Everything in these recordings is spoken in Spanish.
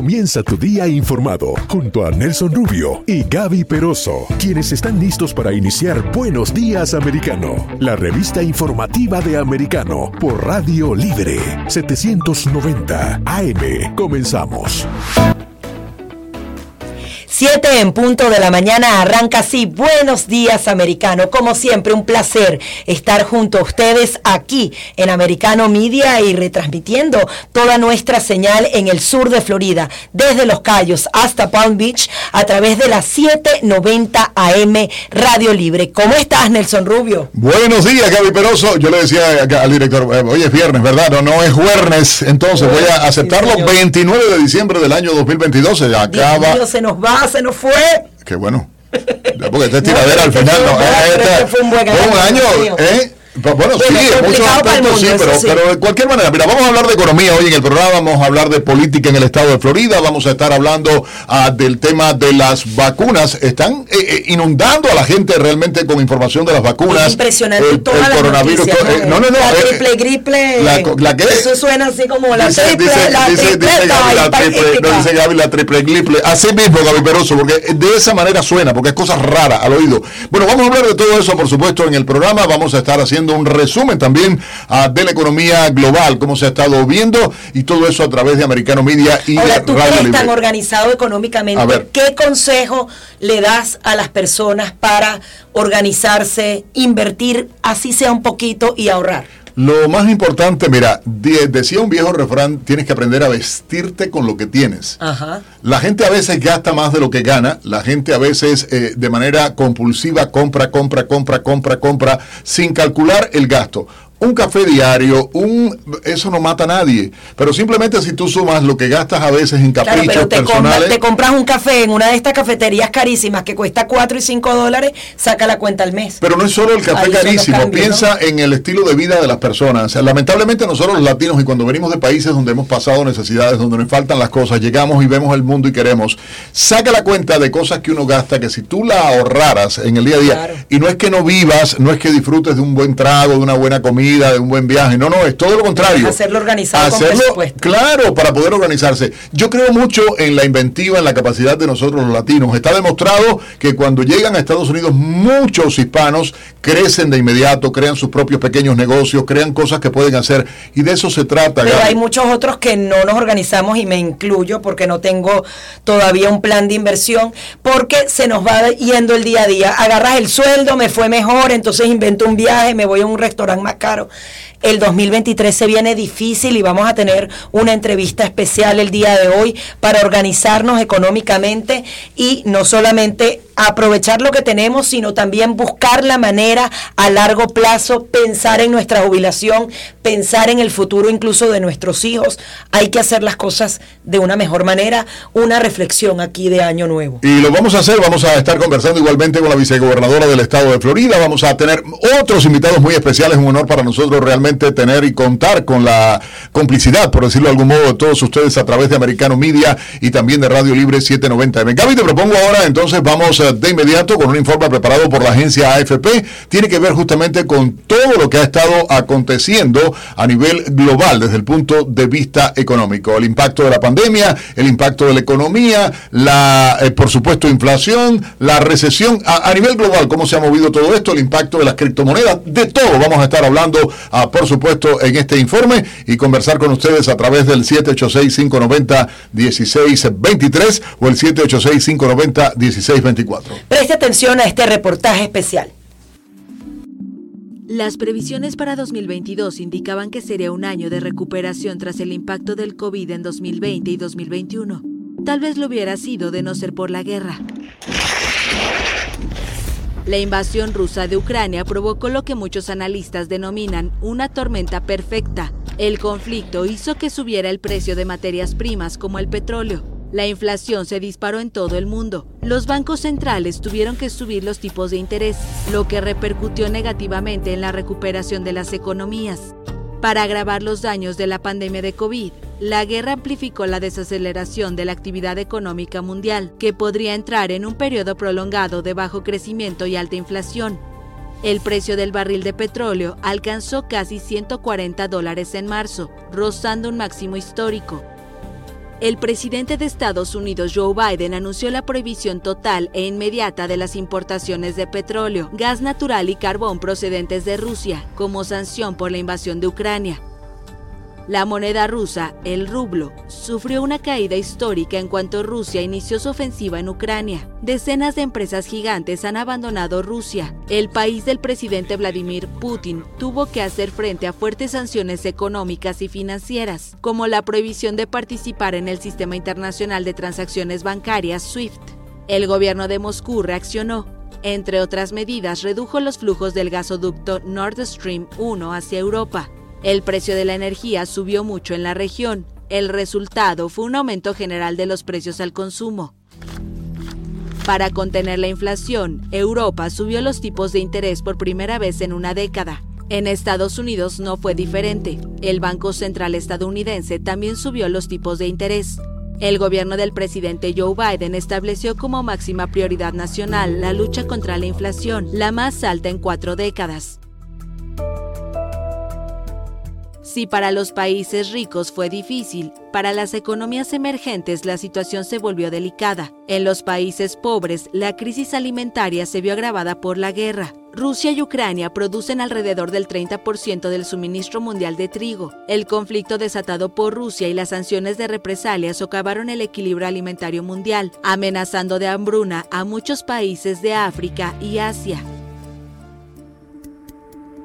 Comienza tu día informado junto a Nelson Rubio y Gaby Peroso, quienes están listos para iniciar Buenos Días Americano, la revista informativa de Americano por Radio Libre 790 AM. Comenzamos. 7 en punto de la mañana arranca así. Buenos días, americano. Como siempre, un placer estar junto a ustedes aquí en Americano Media y retransmitiendo toda nuestra señal en el sur de Florida, desde Los Cayos hasta Palm Beach, a través de la 790 AM Radio Libre. ¿Cómo estás, Nelson Rubio? Buenos días, Gaby Peroso. Yo le decía al director, eh, hoy es viernes, ¿verdad? No, no es jueves, entonces voy a aceptarlo. 29 de diciembre del año 2022 se acaba. se nos va se nos fue. Qué bueno. Porque esta tiradera al final no. Este fue un buen año. ¿eh? Bueno, sí, en muchos aspectos sí, pero, de cualquier manera, mira, vamos a hablar de economía hoy en el programa, vamos a hablar de política en el estado de Florida, vamos a estar hablando uh, del tema de las vacunas. Están eh, eh, inundando a la gente realmente con información de las vacunas. Es impresionante el, toda el coronavirus. ¿no? no, no, no, La triple gripe. La, la que, eso suena así como la dice, triple. Dice, la dice, triple, dice Gaby, la triple, no dice Gaby la triple gripe. Así mismo, Gaby Peroso, porque de esa manera suena, porque es cosa rara al oído. Bueno, vamos a hablar de todo eso, por supuesto, en el programa. Vamos a estar haciendo un resumen también uh, de la economía global, cómo se ha estado viendo y todo eso a través de Americano Media y Ahora, tú Radio Libre. tan organizado económicamente, ¿qué consejo le das a las personas para organizarse, invertir, así sea un poquito y ahorrar? Lo más importante, mira, de, decía un viejo refrán, tienes que aprender a vestirte con lo que tienes. Ajá. La gente a veces gasta más de lo que gana, la gente a veces eh, de manera compulsiva compra, compra, compra, compra, compra, sin calcular el gasto un café diario, un eso no mata a nadie, pero simplemente si tú sumas lo que gastas a veces en caprichos claro, pero te personales. Compras, te compras un café en una de estas cafeterías carísimas que cuesta 4 y 5 dólares, saca la cuenta al mes. Pero no es solo el café Ahí carísimo, cambios, piensa ¿no? en el estilo de vida de las personas. O sea, lamentablemente nosotros los latinos y cuando venimos de países donde hemos pasado necesidades, donde nos faltan las cosas, llegamos y vemos el mundo y queremos, saca la cuenta de cosas que uno gasta que si tú la ahorraras en el día a día, Claro. y no es que no vivas, no es que disfrutes de un buen trago, de una buena comida, de un buen viaje, no, no, es todo lo contrario. Hacerlo organizado con Hacerlo, presupuesto. claro, para poder organizarse. Yo creo mucho en la inventiva, en la capacidad de nosotros los latinos. Está demostrado que cuando llegan a Estados Unidos muchos hispanos crecen de inmediato, crean sus propios pequeños negocios, crean cosas que pueden hacer y de eso se trata. Pero Gaby. hay muchos otros que no nos organizamos y me incluyo porque no tengo todavía un plan de inversión porque se nos va yendo el día a día. Agarras el sueldo, me fue mejor, entonces invento un viaje, me voy a un restaurante más caro. El 2023 se viene difícil y vamos a tener una entrevista especial el día de hoy para organizarnos económicamente y no solamente aprovechar lo que tenemos, sino también buscar la manera a largo plazo, pensar en nuestra jubilación, pensar en el futuro incluso de nuestros hijos. Hay que hacer las cosas de una mejor manera. Una reflexión aquí de año nuevo. Y lo vamos a hacer, vamos a estar conversando igualmente con la vicegobernadora del estado de Florida, vamos a tener otros invitados muy especiales, un honor para nosotros realmente tener y contar con la complicidad, por decirlo de algún modo, de todos ustedes a través de Americano Media y también de Radio Libre 790M. Gaby, te propongo ahora, entonces vamos eh, de inmediato con un informe preparado por la agencia AFP, tiene que ver justamente con todo lo que ha estado aconteciendo a nivel global desde el punto de vista económico, el impacto de la pandemia, el impacto de la economía, la, eh, por supuesto, inflación, la recesión, a, nivel global, cómo se ha movido todo esto, el impacto de las criptomonedas, de todo vamos a estar hablando, uh, por supuesto, en este informe y conversar con ustedes a través del 786-590-1623 o el 786-590-1624. Preste atención a este reportaje especial. Las previsiones para 2022 indicaban que sería un año de recuperación tras el impacto del COVID en 2020 y 2021. Tal vez lo hubiera sido de no ser por la guerra. La invasión rusa de Ucrania provocó lo que muchos analistas denominan una tormenta perfecta. El conflicto hizo que subiera el precio de materias primas como el petróleo. La inflación se disparó en todo el mundo. Los bancos centrales tuvieron que subir los tipos de interés, lo que repercutió negativamente en la recuperación de las economías. Para agravar los daños de la pandemia de COVID, la guerra amplificó la desaceleración de la actividad económica mundial, que podría entrar en un periodo prolongado de bajo crecimiento y alta inflación. El precio del barril de petróleo alcanzó casi 140 dólares en marzo, rozando un máximo histórico. El presidente de Estados Unidos Joe Biden anunció la prohibición total e inmediata de las importaciones de petróleo, gas natural y carbón procedentes de Rusia como sanción por la invasión de Ucrania. La moneda rusa, el rublo, sufrió una caída histórica en cuanto Rusia inició su ofensiva en Ucrania. Decenas de empresas gigantes han abandonado Rusia. El país del presidente Vladimir Putin tuvo que hacer frente a fuertes sanciones económicas y financieras, como la prohibición de participar en el sistema internacional de transacciones bancarias SWIFT. El gobierno de Moscú reaccionó entre otras medidas, redujo los flujos del gasoducto Nord Stream 1 hacia Europa, el precio de la energía subió mucho en la región. El resultado fue un aumento general de los precios al consumo. Para contener la inflación, Europa subió los tipos de interés por primera vez en una década. En Estados Unidos no fue diferente. El Banco Central estadounidense también subió los tipos de interés. El gobierno del presidente Joe Biden estableció como máxima prioridad nacional la lucha contra la inflación, la más alta en cuatro décadas. Si para los países ricos fue difícil, para las economías emergentes la situación se volvió delicada. En los países pobres, la crisis alimentaria se vio agravada por la guerra. Rusia y Ucrania producen alrededor del 30% del suministro mundial de trigo. El conflicto desatado por Rusia y las sanciones de represalia socavaron el equilibrio alimentario mundial, amenazando de hambruna a muchos países de África y Asia.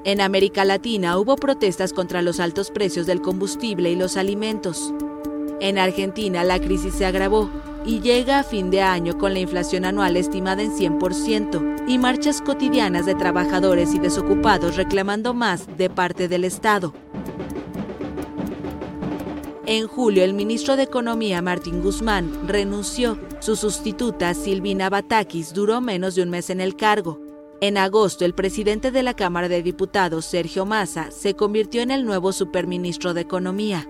En América Latina hubo protestas contra los altos precios del combustible y los alimentos. En Argentina la crisis se agravó y llega a fin de año con la inflación anual estimada en 100% y marchas cotidianas de trabajadores y desocupados reclamando más de parte del Estado. En julio, el ministro de Economía, Martín Guzmán, renunció. Su sustituta, Silvina Batakis, duró menos de un mes en el cargo. En agosto, el presidente de la Cámara de Diputados, Sergio Massa, se convirtió en el nuevo superministro de Economía.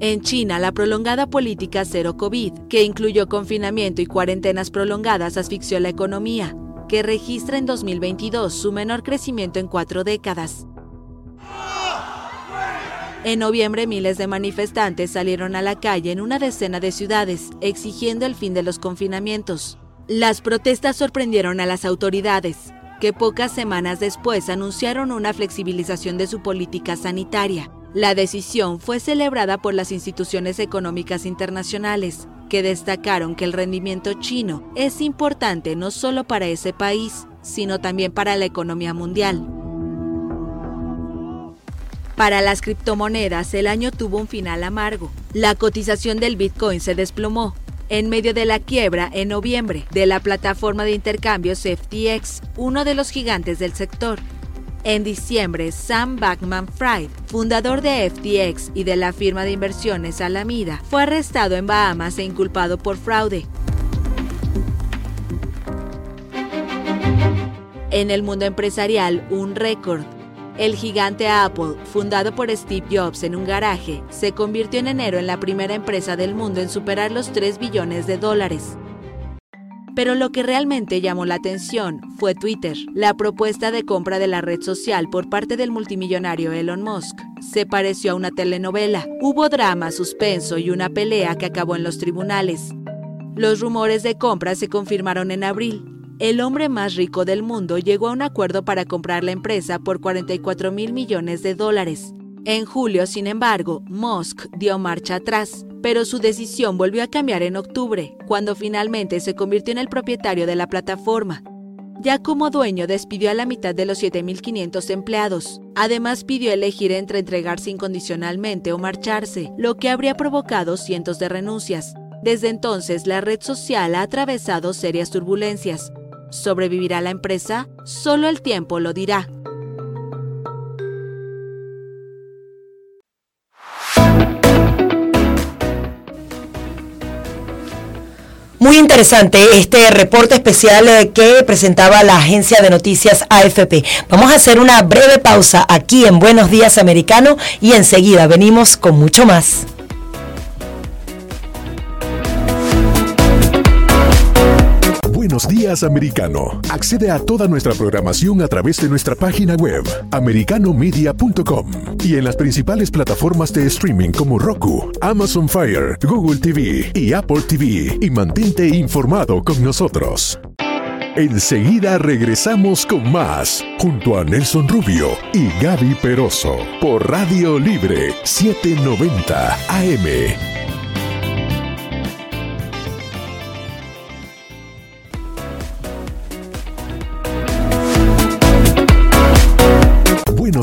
En China, la prolongada política cero COVID, que incluyó confinamiento y cuarentenas prolongadas, asfixió la economía, que registra en 2022 su menor crecimiento en cuatro décadas. En noviembre, miles de manifestantes salieron a la calle en una decena de ciudades, exigiendo el fin de los confinamientos. Las protestas sorprendieron a las autoridades, que pocas semanas después anunciaron una flexibilización de su política sanitaria. La decisión fue celebrada por las instituciones económicas internacionales, que destacaron que el rendimiento chino es importante no solo para ese país, sino también para la economía mundial. Para las criptomonedas, el año tuvo un final amargo. La cotización del Bitcoin se desplomó, en medio de la quiebra en noviembre de la plataforma de intercambios FTX, uno de los gigantes del sector. En diciembre, Sam Backman Fried, fundador de FTX y de la firma de inversiones Alameda, fue arrestado en Bahamas e inculpado por fraude. En el mundo empresarial, un récord el gigante Apple, fundado por Steve Jobs en un garaje, se convirtió en enero en la primera empresa del mundo en superar los 3 billones de dólares. Pero lo que realmente llamó la atención fue Twitter. La propuesta de compra de la red social por parte del multimillonario Elon Musk se pareció a una telenovela. Hubo drama, suspenso y una pelea que acabó en los tribunales. Los rumores de compra se confirmaron en abril, el hombre más rico del mundo llegó a un acuerdo para comprar la empresa por 44 mil millones de dólares. En julio, sin embargo, Musk dio marcha atrás, pero su decisión volvió a cambiar en octubre, cuando finalmente se convirtió en el propietario de la plataforma. Ya como dueño despidió a la mitad de los 7.500 empleados. Además pidió elegir entre entregarse incondicionalmente o marcharse, lo que habría provocado cientos de renuncias. Desde entonces, la red social ha atravesado serias turbulencias, ¿Sobrevivirá la empresa? Solo el tiempo lo dirá. Muy interesante este reporte especial eh, que presentaba la agencia de noticias AFP. Vamos a hacer una breve pausa aquí en Buenos Días Americano y enseguida venimos con mucho más. Buenos días americano. Accede a toda nuestra programación a través de nuestra página web americanomedia.com y en las principales plataformas de streaming como Roku, Amazon Fire, Google TV y Apple TV y mantente informado con nosotros. Enseguida regresamos con más, junto a Nelson Rubio y Gaby Peroso, por Radio Libre 790 AM.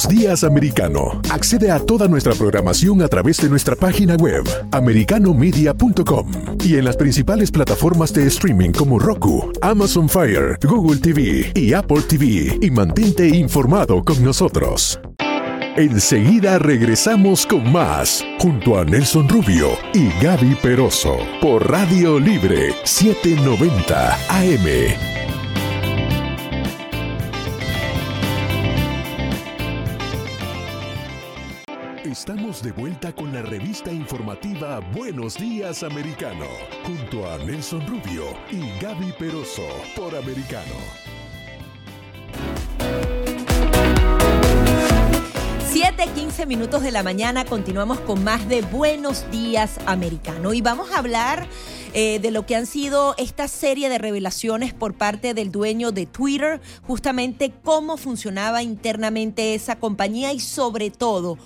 Días americano. Accede a toda nuestra programación a través de nuestra página web americanomedia.com y en las principales plataformas de streaming como Roku, Amazon Fire, Google TV y Apple TV y mantente informado con nosotros. Enseguida regresamos con más, junto a Nelson Rubio y Gaby Peroso, por Radio Libre 790 AM. Vuelta con la revista informativa Buenos Días Americano, junto a Nelson Rubio y Gaby Peroso por Americano. 7:15 minutos de la mañana continuamos con más de Buenos Días Americano y vamos a hablar eh, de lo que han sido esta serie de revelaciones por parte del dueño de Twitter, justamente cómo funcionaba internamente esa compañía y sobre todo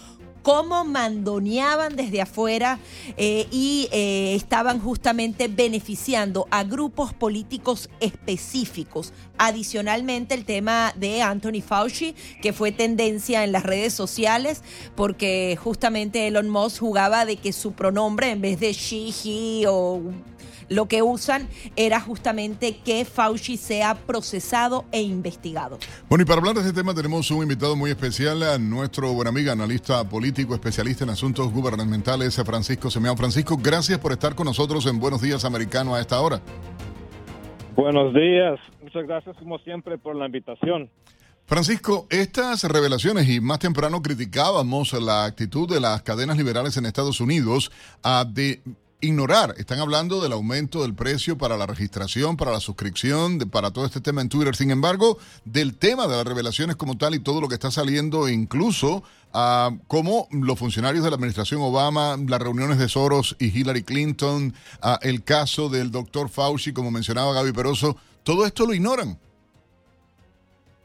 cómo mandoneaban desde afuera eh, y eh, estaban justamente beneficiando a grupos políticos específicos. Adicionalmente, el tema de Anthony Fauci, que fue tendencia en las redes sociales, porque justamente Elon Musk jugaba de que su pronombre, en vez de she, he o lo que usan era justamente que Fauci sea procesado e investigado. Bueno, y para hablar de este tema tenemos un invitado muy especial, a nuestro buen amigo, analista político, especialista en asuntos gubernamentales, Francisco Semeán. Francisco, gracias por estar con nosotros en Buenos Días Americano a esta hora. Buenos días, muchas gracias como siempre por la invitación. Francisco, estas revelaciones y más temprano criticábamos la actitud de las cadenas liberales en Estados Unidos a de ignorar. Están hablando del aumento del precio para la registración, para la suscripción, para todo este tema en Twitter. Sin embargo, del tema de las revelaciones como tal y todo lo que está saliendo, incluso a cómo los funcionarios de la administración Obama, las reuniones de Soros y Hillary Clinton, el caso del doctor Fauci, como mencionaba Gaby Peroso, todo esto lo ignoran.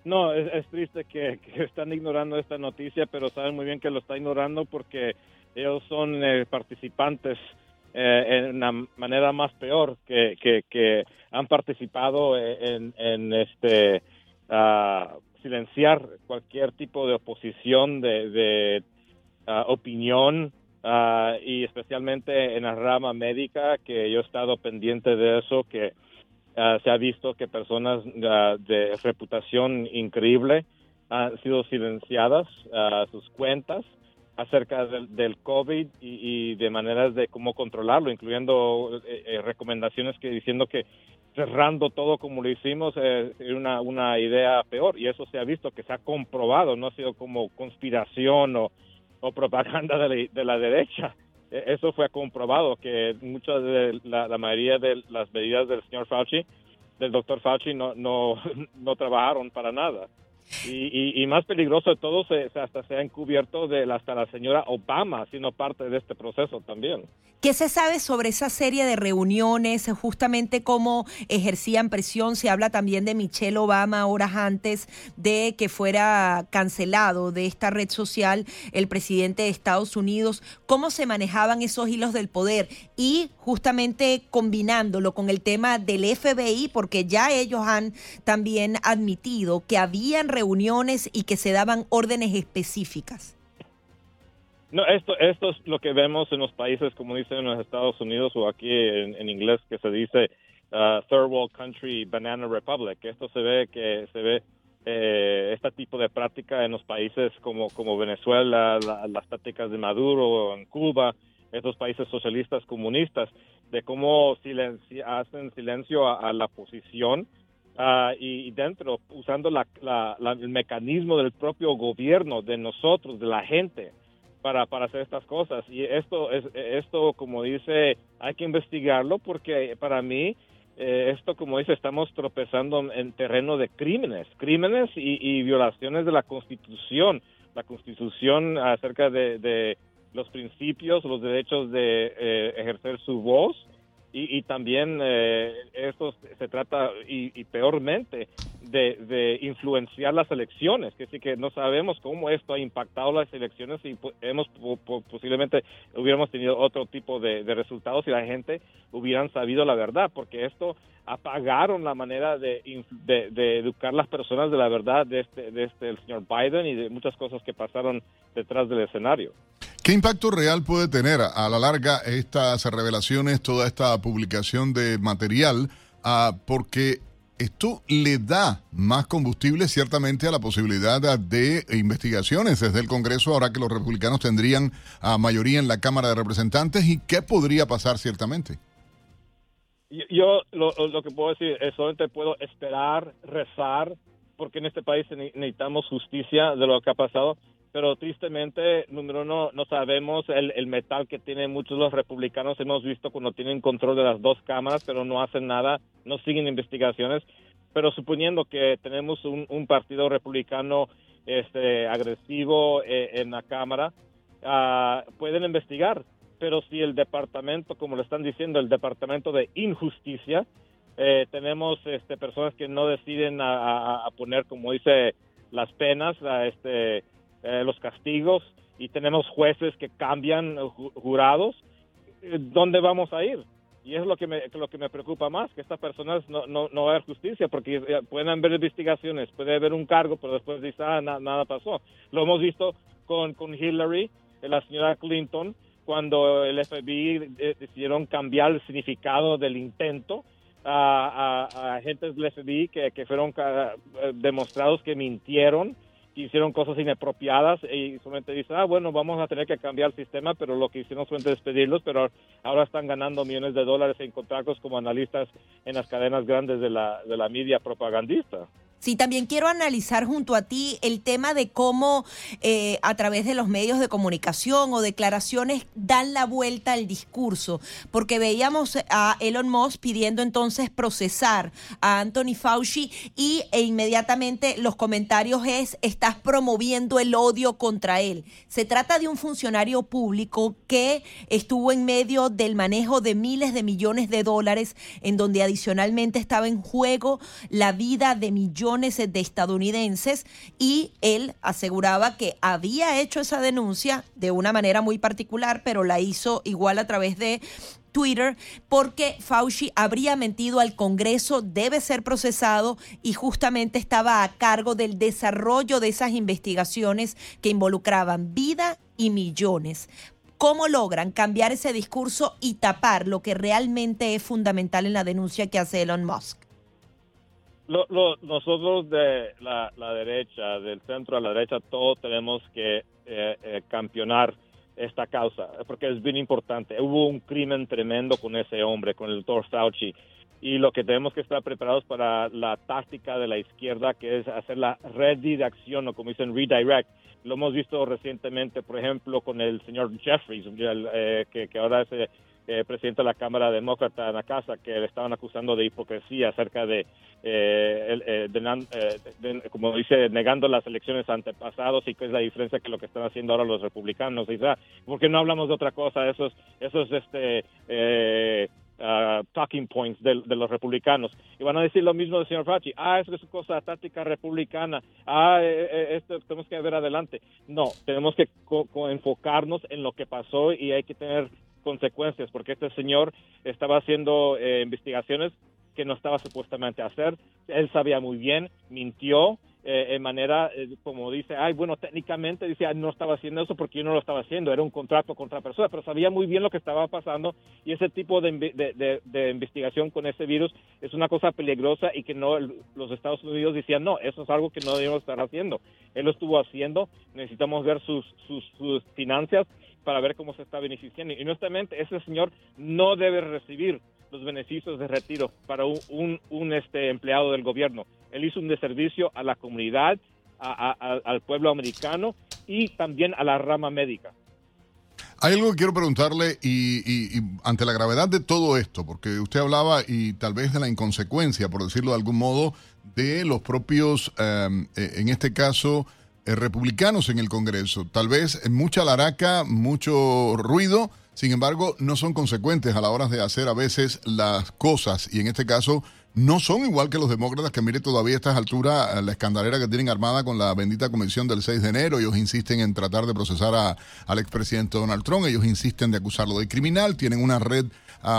No, es, triste que, están ignorando esta noticia, pero saben muy bien que lo está ignorando porque ellos son eh, participantes eh, en una manera más peor que, que, han participado en, en este silenciar cualquier tipo de oposición de, de opinión y especialmente en la rama médica que yo he estado pendiente de eso que se ha visto que personas de reputación increíble han sido silenciadas sus cuentas acerca del, COVID y, de maneras de cómo controlarlo, incluyendo eh, eh, recomendaciones que diciendo que cerrando todo como lo hicimos es una, una idea peor y eso se ha visto que se ha comprobado, no ha sido como conspiración o, propaganda de la, derecha. E, eso fue comprobado que muchas de la, la, mayoría de las medidas del señor Fauci, del doctor Fauci, no, no, no trabajaron para nada. Y, más peligroso de todo, se, hasta se ha encubierto de hasta la señora Obama siendo parte de este proceso también. ¿Qué se sabe sobre esa serie de reuniones, justamente cómo ejercían presión? Se habla también de Michelle Obama horas antes de que fuera cancelado de esta red social el presidente de Estados Unidos. ¿Cómo se manejaban esos hilos del poder? Y justamente combinándolo con el tema del FBI, porque ya ellos han también admitido que habían reuniones y que se daban órdenes específicas. No, esto, esto es lo que vemos en los países, como dicen en los Estados Unidos o aquí en, inglés que se dice uh, Third World Country Banana Republic. Esto se ve que se ve eh, este tipo de práctica en los países como, como Venezuela, las prácticas de Maduro en Cuba, estos países socialistas comunistas, de cómo hacen silencio a, la posición uh, y, dentro, usando la, el mecanismo del propio gobierno, de nosotros, de la gente para, para hacer estas cosas. Y esto, es, esto, como dice, hay que investigarlo porque para mí eh, esto, como dice, estamos tropezando en terreno de crímenes, crímenes y, violaciones de la Constitución, la Constitución acerca de, los principios, los derechos de eh, ejercer su voz y, también eh, esto se trata, y, peormente, de, influenciar las elecciones, que sí que no sabemos cómo esto ha impactado las elecciones y hemos posiblemente hubiéramos tenido otro tipo de, resultados si la gente hubieran sabido la verdad, porque esto apagaron la manera de, de, educar las personas de la verdad de este, de este el señor Biden y de muchas cosas que pasaron detrás del escenario. ¿Qué impacto real puede tener a la larga estas revelaciones, toda esta publicación de material? Ah, porque esto le da más combustible ciertamente a la posibilidad de investigaciones desde el Congreso, ahora que los republicanos tendrían a mayoría en la Cámara de Representantes. ¿Y qué podría pasar ciertamente? Yo lo, lo que puedo decir es solamente puedo esperar, rezar, porque en este país necesitamos justicia de lo que ha pasado pero tristemente, número uno, no sabemos el, el, metal que tienen muchos los republicanos. Hemos visto cuando tienen control de las dos cámaras, pero no hacen nada, no siguen investigaciones. Pero suponiendo que tenemos un, un partido republicano este, agresivo eh, en la Cámara, uh, pueden investigar. Pero si el departamento, como le están diciendo, el departamento de injusticia, eh, tenemos este, personas que no deciden a, a, poner, como dice, las penas, a este eh, los castigos y tenemos jueces que cambian eh, jurados, eh, ¿dónde vamos a ir? Y es lo que me, lo que me preocupa más, que estas personas no, no, no va justicia, porque pueden haber investigaciones, puede haber un cargo, pero después dice, ah, nada pasó. Lo hemos visto con, con Hillary, la señora Clinton, cuando el FBI decidieron cambiar el significado del intento a, a, agentes del FBI que, que fueron demostrados que mintieron hicieron cosas inapropiadas y solamente dicen, ah, bueno, vamos a tener que cambiar el sistema, pero lo que hicieron fue despedirlos, pero ahora están ganando millones de dólares en contratos como analistas en las cadenas grandes de la, de la media propagandista. Sí, también quiero analizar junto a ti el tema de cómo eh, a través de los medios de comunicación o declaraciones dan la vuelta al discurso, porque veíamos a Elon Musk pidiendo entonces procesar a Anthony Fauci y e inmediatamente los comentarios es estás promoviendo el odio contra él. Se trata de un funcionario público que estuvo en medio del manejo de miles de millones de dólares, en donde adicionalmente estaba en juego la vida de millones de estadounidenses y él aseguraba que había hecho esa denuncia de una manera muy particular, pero la hizo igual a través de Twitter porque Fauci habría mentido al Congreso, debe ser procesado y justamente estaba a cargo del desarrollo de esas investigaciones que involucraban vida y millones. ¿Cómo logran cambiar ese discurso y tapar lo que realmente es fundamental en la denuncia que hace Elon Musk? Lo, nosotros de la, derecha, del centro a la derecha, todos tenemos que eh, eh, campeonar esta causa, porque es bien importante. Hubo un crimen tremendo con ese hombre, con el doctor Fauci, y lo que tenemos que estar preparados para la táctica de la izquierda, que es hacer la redirección, o como dicen, redirect. Lo hemos visto recientemente, por ejemplo, con el señor Jeffries, eh, que, que ahora es eh, presidente de la Cámara Demócrata en la casa, que le estaban acusando de hipocresía acerca de, eh, eh, eh, como dice, negando las elecciones antepasados y qué es la diferencia que lo que están haciendo ahora los republicanos. Y, porque no hablamos de otra cosa, esos, esos este, uh, talking points de, los republicanos. Y van a decir lo mismo del señor Fauci. Ah, eso es cosa táctica republicana. Ah, esto tenemos que ver adelante. No, tenemos que enfocarnos en lo que pasó y hay que tener consecuencias, porque este señor estaba haciendo eh, investigaciones que no estaba supuestamente a hacer. Él sabía muy bien, mintió eh, en manera, eh, como dice, ay, bueno, técnicamente dice, no estaba haciendo eso porque yo no lo estaba haciendo, era un contrato contra persona, pero sabía muy bien lo que estaba pasando y ese tipo de, de, investigación con ese virus es una cosa peligrosa y que no los Estados Unidos decían, no, eso es algo que no debemos estar haciendo. Él lo estuvo haciendo, necesitamos ver sus, sus, sus finanzas para ver cómo se está beneficiando. Y honestamente, ese señor no debe recibir los beneficios de retiro para un, un, este empleado del gobierno. Él hizo un deservicio a la comunidad, al pueblo americano y también a la rama médica. Hay algo que quiero preguntarle y, ante la gravedad de todo esto, porque usted hablaba y tal vez de la inconsecuencia, por decirlo de algún modo, de los propios, em, eh, en este caso, republicanos en el Congreso. Tal vez mucha laraca, mucho ruido, sin embargo, no son consecuentes a la hora de hacer a veces las cosas y en este caso no son igual que los demócratas que mire todavía a estas alturas eh, la escandalera que tienen armada con la bendita convención del 6 de enero. Ellos insisten en tratar de procesar a, al expresidente Donald Trump, ellos insisten de acusarlo de criminal, tienen una red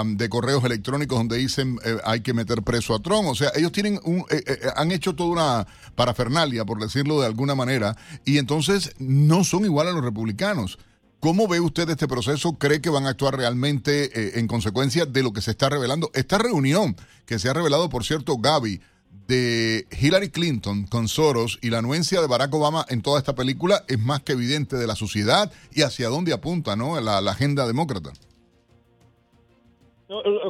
de correos electrónicos donde dicen eh, hay que meter preso a Trump. O sea, ellos tienen un, eh, han hecho toda una parafernalia, por decirlo de alguna manera, y entonces no son igual a los republicanos. ¿Cómo ve usted este proceso? ¿Cree que van a actuar realmente eh, en consecuencia de lo que se está revelando? Esta reunión que se ha revelado, por cierto, Gaby, de Hillary Clinton con Soros y la anuencia de Barack Obama en toda esta película es más que evidente de la sociedad y hacia dónde apunta ¿no? la, agenda demócrata.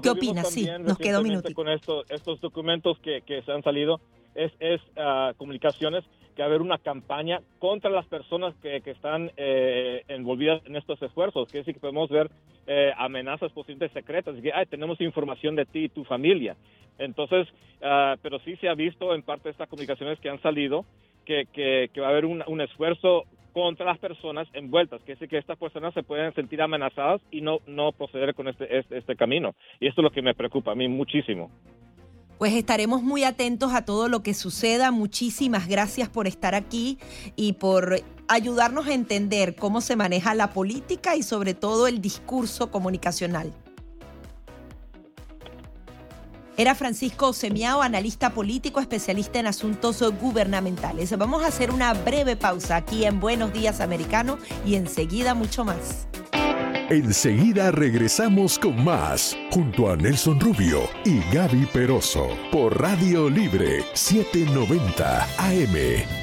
¿Qué opinas? Sí, nos quedó un minuto. Con estos documentos que, se han salido, es, es uh, comunicaciones que haber una campaña contra las personas que, que están eh, envolvidas en estos esfuerzos, que sí que podemos ver eh, amenazas posibles secretas, que tenemos información de ti y tu familia. Entonces, uh, pero sí se ha visto en parte de estas comunicaciones que han salido que, que, que va a haber un, un, esfuerzo contra las personas envueltas, que es que estas personas se pueden sentir amenazadas y no, no proceder con este, este, este camino. Y esto es lo que me preocupa a mí muchísimo pues estaremos muy atentos a todo lo que suceda. Muchísimas gracias por estar aquí y por ayudarnos a entender cómo se maneja la política y sobre todo el discurso comunicacional. Era Francisco Semiao, analista político, especialista en asuntos gubernamentales. Vamos a hacer una breve pausa aquí en Buenos Días Americano y enseguida mucho más. Enseguida regresamos con más, junto a Nelson Rubio y Gaby Peroso, por Radio Libre 790 AM.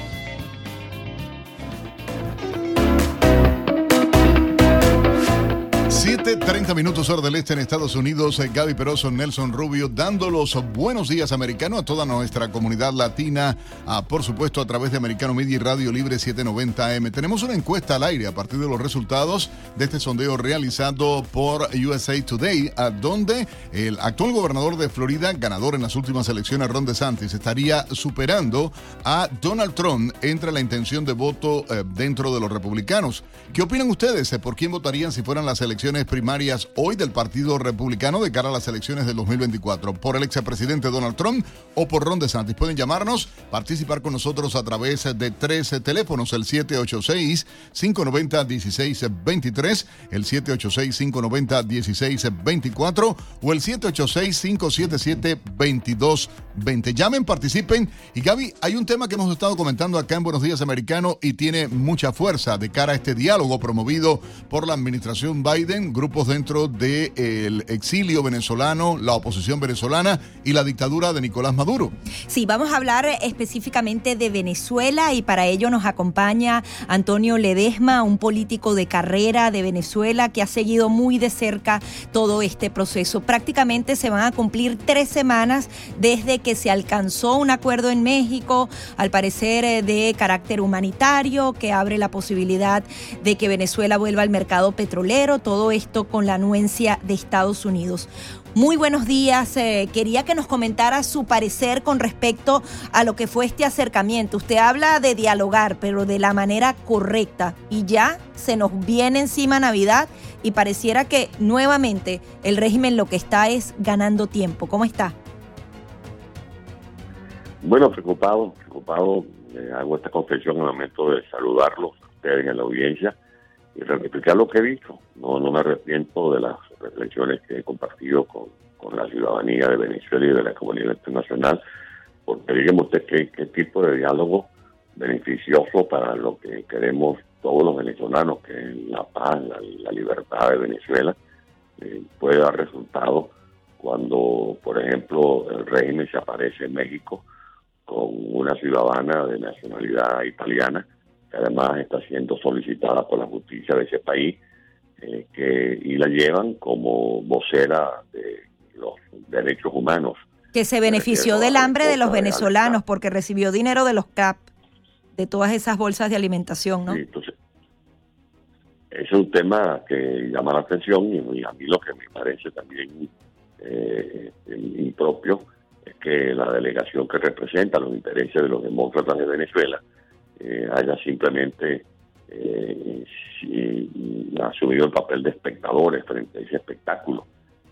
30 minutos hora del este en Estados Unidos. Eh, Gaby Peroso, Nelson Rubio, dando los buenos días americanos a toda nuestra comunidad latina, por supuesto a través de Americano Media y Radio Libre 790 AM. Tenemos una encuesta al aire a partir de los resultados de este sondeo realizado por USA Today, a donde el actual gobernador de Florida, ganador en las últimas elecciones, Ron DeSantis, estaría superando a Donald Trump entre la intención de voto eh, dentro de los republicanos. ¿Qué opinan ustedes? ¿Por quién votarían si fueran las elecciones primarias hoy del Partido Republicano de cara a las elecciones del 2024. ¿Por el expresidente Donald Trump o por Ron DeSantis? Pueden llamarnos, participar con nosotros a través de tres teléfonos, el 786-590-1623, el 786-590-1624 o el 786-577-2220. Llamen, participen. Y Gaby, hay un tema que hemos estado comentando acá en Buenos Días Americano y tiene mucha fuerza de cara a este diálogo promovido por la administración Biden grupos dentro del exilio venezolano, la oposición venezolana y la dictadura de Nicolás Maduro. Sí, vamos a hablar específicamente de Venezuela y para ello nos acompaña Antonio Ledesma, un político de carrera de Venezuela que ha seguido muy de cerca todo este proceso. Prácticamente se van a cumplir tres semanas desde que se alcanzó un acuerdo en México, al parecer eh, de carácter humanitario, que abre la posibilidad de que Venezuela vuelva al mercado petrolero. Todo esto con la anuencia de Estados Unidos. Muy buenos días. Eh, quería que nos comentara su parecer con respecto a lo que fue este acercamiento. Usted habla de dialogar, pero de la manera correcta. Y ya se nos viene encima Navidad y pareciera que nuevamente el régimen lo que está es ganando tiempo. ¿Cómo está? Bueno, preocupado, preocupado. Eh, hago esta confesión el momento de saludarlos a ustedes en la audiencia y replicar lo que he dicho. No, no me arrepiento de las reflexiones que he compartido con, la ciudadanía de Venezuela y de la comunidad internacional, porque dígame usted qué, qué tipo de diálogo beneficioso para lo que queremos todos los venezolanos, que la paz, la, libertad de Venezuela eh, puede dar resultados cuando, por ejemplo, el régimen se aparece en México con una ciudadana de nacionalidad italiana que además está siendo solicitada por la justicia de ese país eh, que, y la llevan como vocera de los derechos humanos. Que se benefició del hambre de los venezolanos porque recibió dinero de los CAP, de todas esas bolsas de alimentación, ¿no? entonces, es un tema que llama la atención y, a mí lo que me parece también eh, impropio es que la delegación que representa los intereses de los demócratas de Venezuela eh, haya simplemente eh, asumido el papel de espectadores frente a ese espectáculo.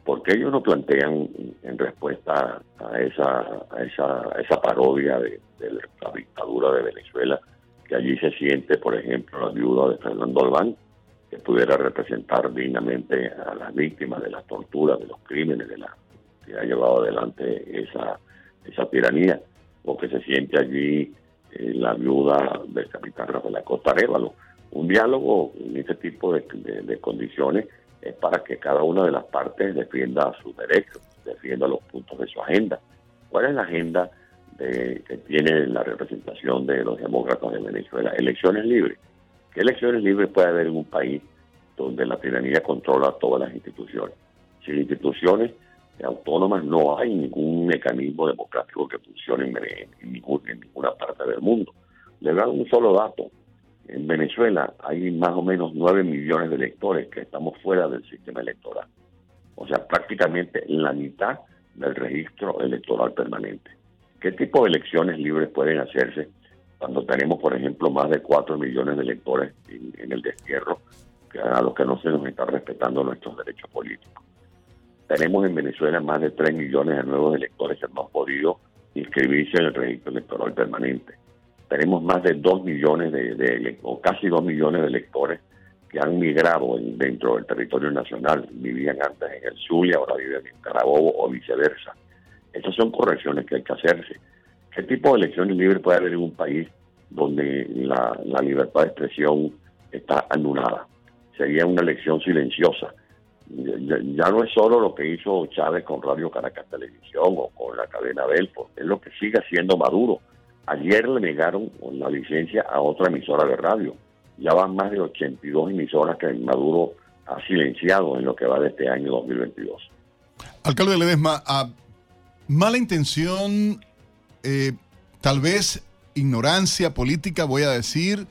porque ellos no plantean en respuesta a esa, esa, esa parodia de, de la dictadura de Venezuela que allí se siente, por ejemplo, la viuda de Fernando Albán, que pudiera representar dignamente a las víctimas de las torturas, de los crímenes, de la que ha llevado adelante esa, esa tiranía, o que se siente allí eh, la viuda del capitán Rafael Acosta Révalo. Un diálogo en este tipo de, condiciones es para que cada una de las partes defienda sus derechos, defienda los puntos de su agenda. ¿Cuál es la agenda de, que tiene la representación de los demócratas de Venezuela? Elecciones libres ¿Qué elecciones libres puede haber en un país donde la tiranía controla todas las instituciones? Sin instituciones autónomas no hay ningún mecanismo democrático que funcione en, ninguna parte del mundo. Le dan un solo dato. En Venezuela hay más o menos 9 millones de electores que estamos fuera del sistema electoral. O sea, prácticamente la mitad del registro electoral permanente. ¿Qué tipo de elecciones libres pueden hacerse cuando tenemos, por ejemplo, más de 4 millones de electores en, el destierro, a los que no se nos está respetando nuestros derechos políticos. Tenemos en Venezuela más de 3 millones de nuevos electores que no han podido inscribirse en el registro electoral permanente. Tenemos más de 2 millones de, o casi 2 millones de electores que han migrado dentro del territorio nacional, vivían antes en el Zulia, ahora viven en Carabobo o viceversa. Estas son correcciones que hay que hacerse ¿Qué tipo de elecciones libres puede haber en un país donde la, libertad de expresión está anulada? Sería una elección silenciosa. Ya, no es solo lo que hizo Chávez con Radio Caracas Televisión o con la cadena Belfort, es lo que sigue haciendo Maduro. Ayer le negaron la licencia a otra emisora de radio. Ya van más de 82 emisoras que Maduro ha silenciado en lo que va de este año 2022. Alcalde Ledesma, a mala intención eh, tal vez ignorancia política, voy a decir,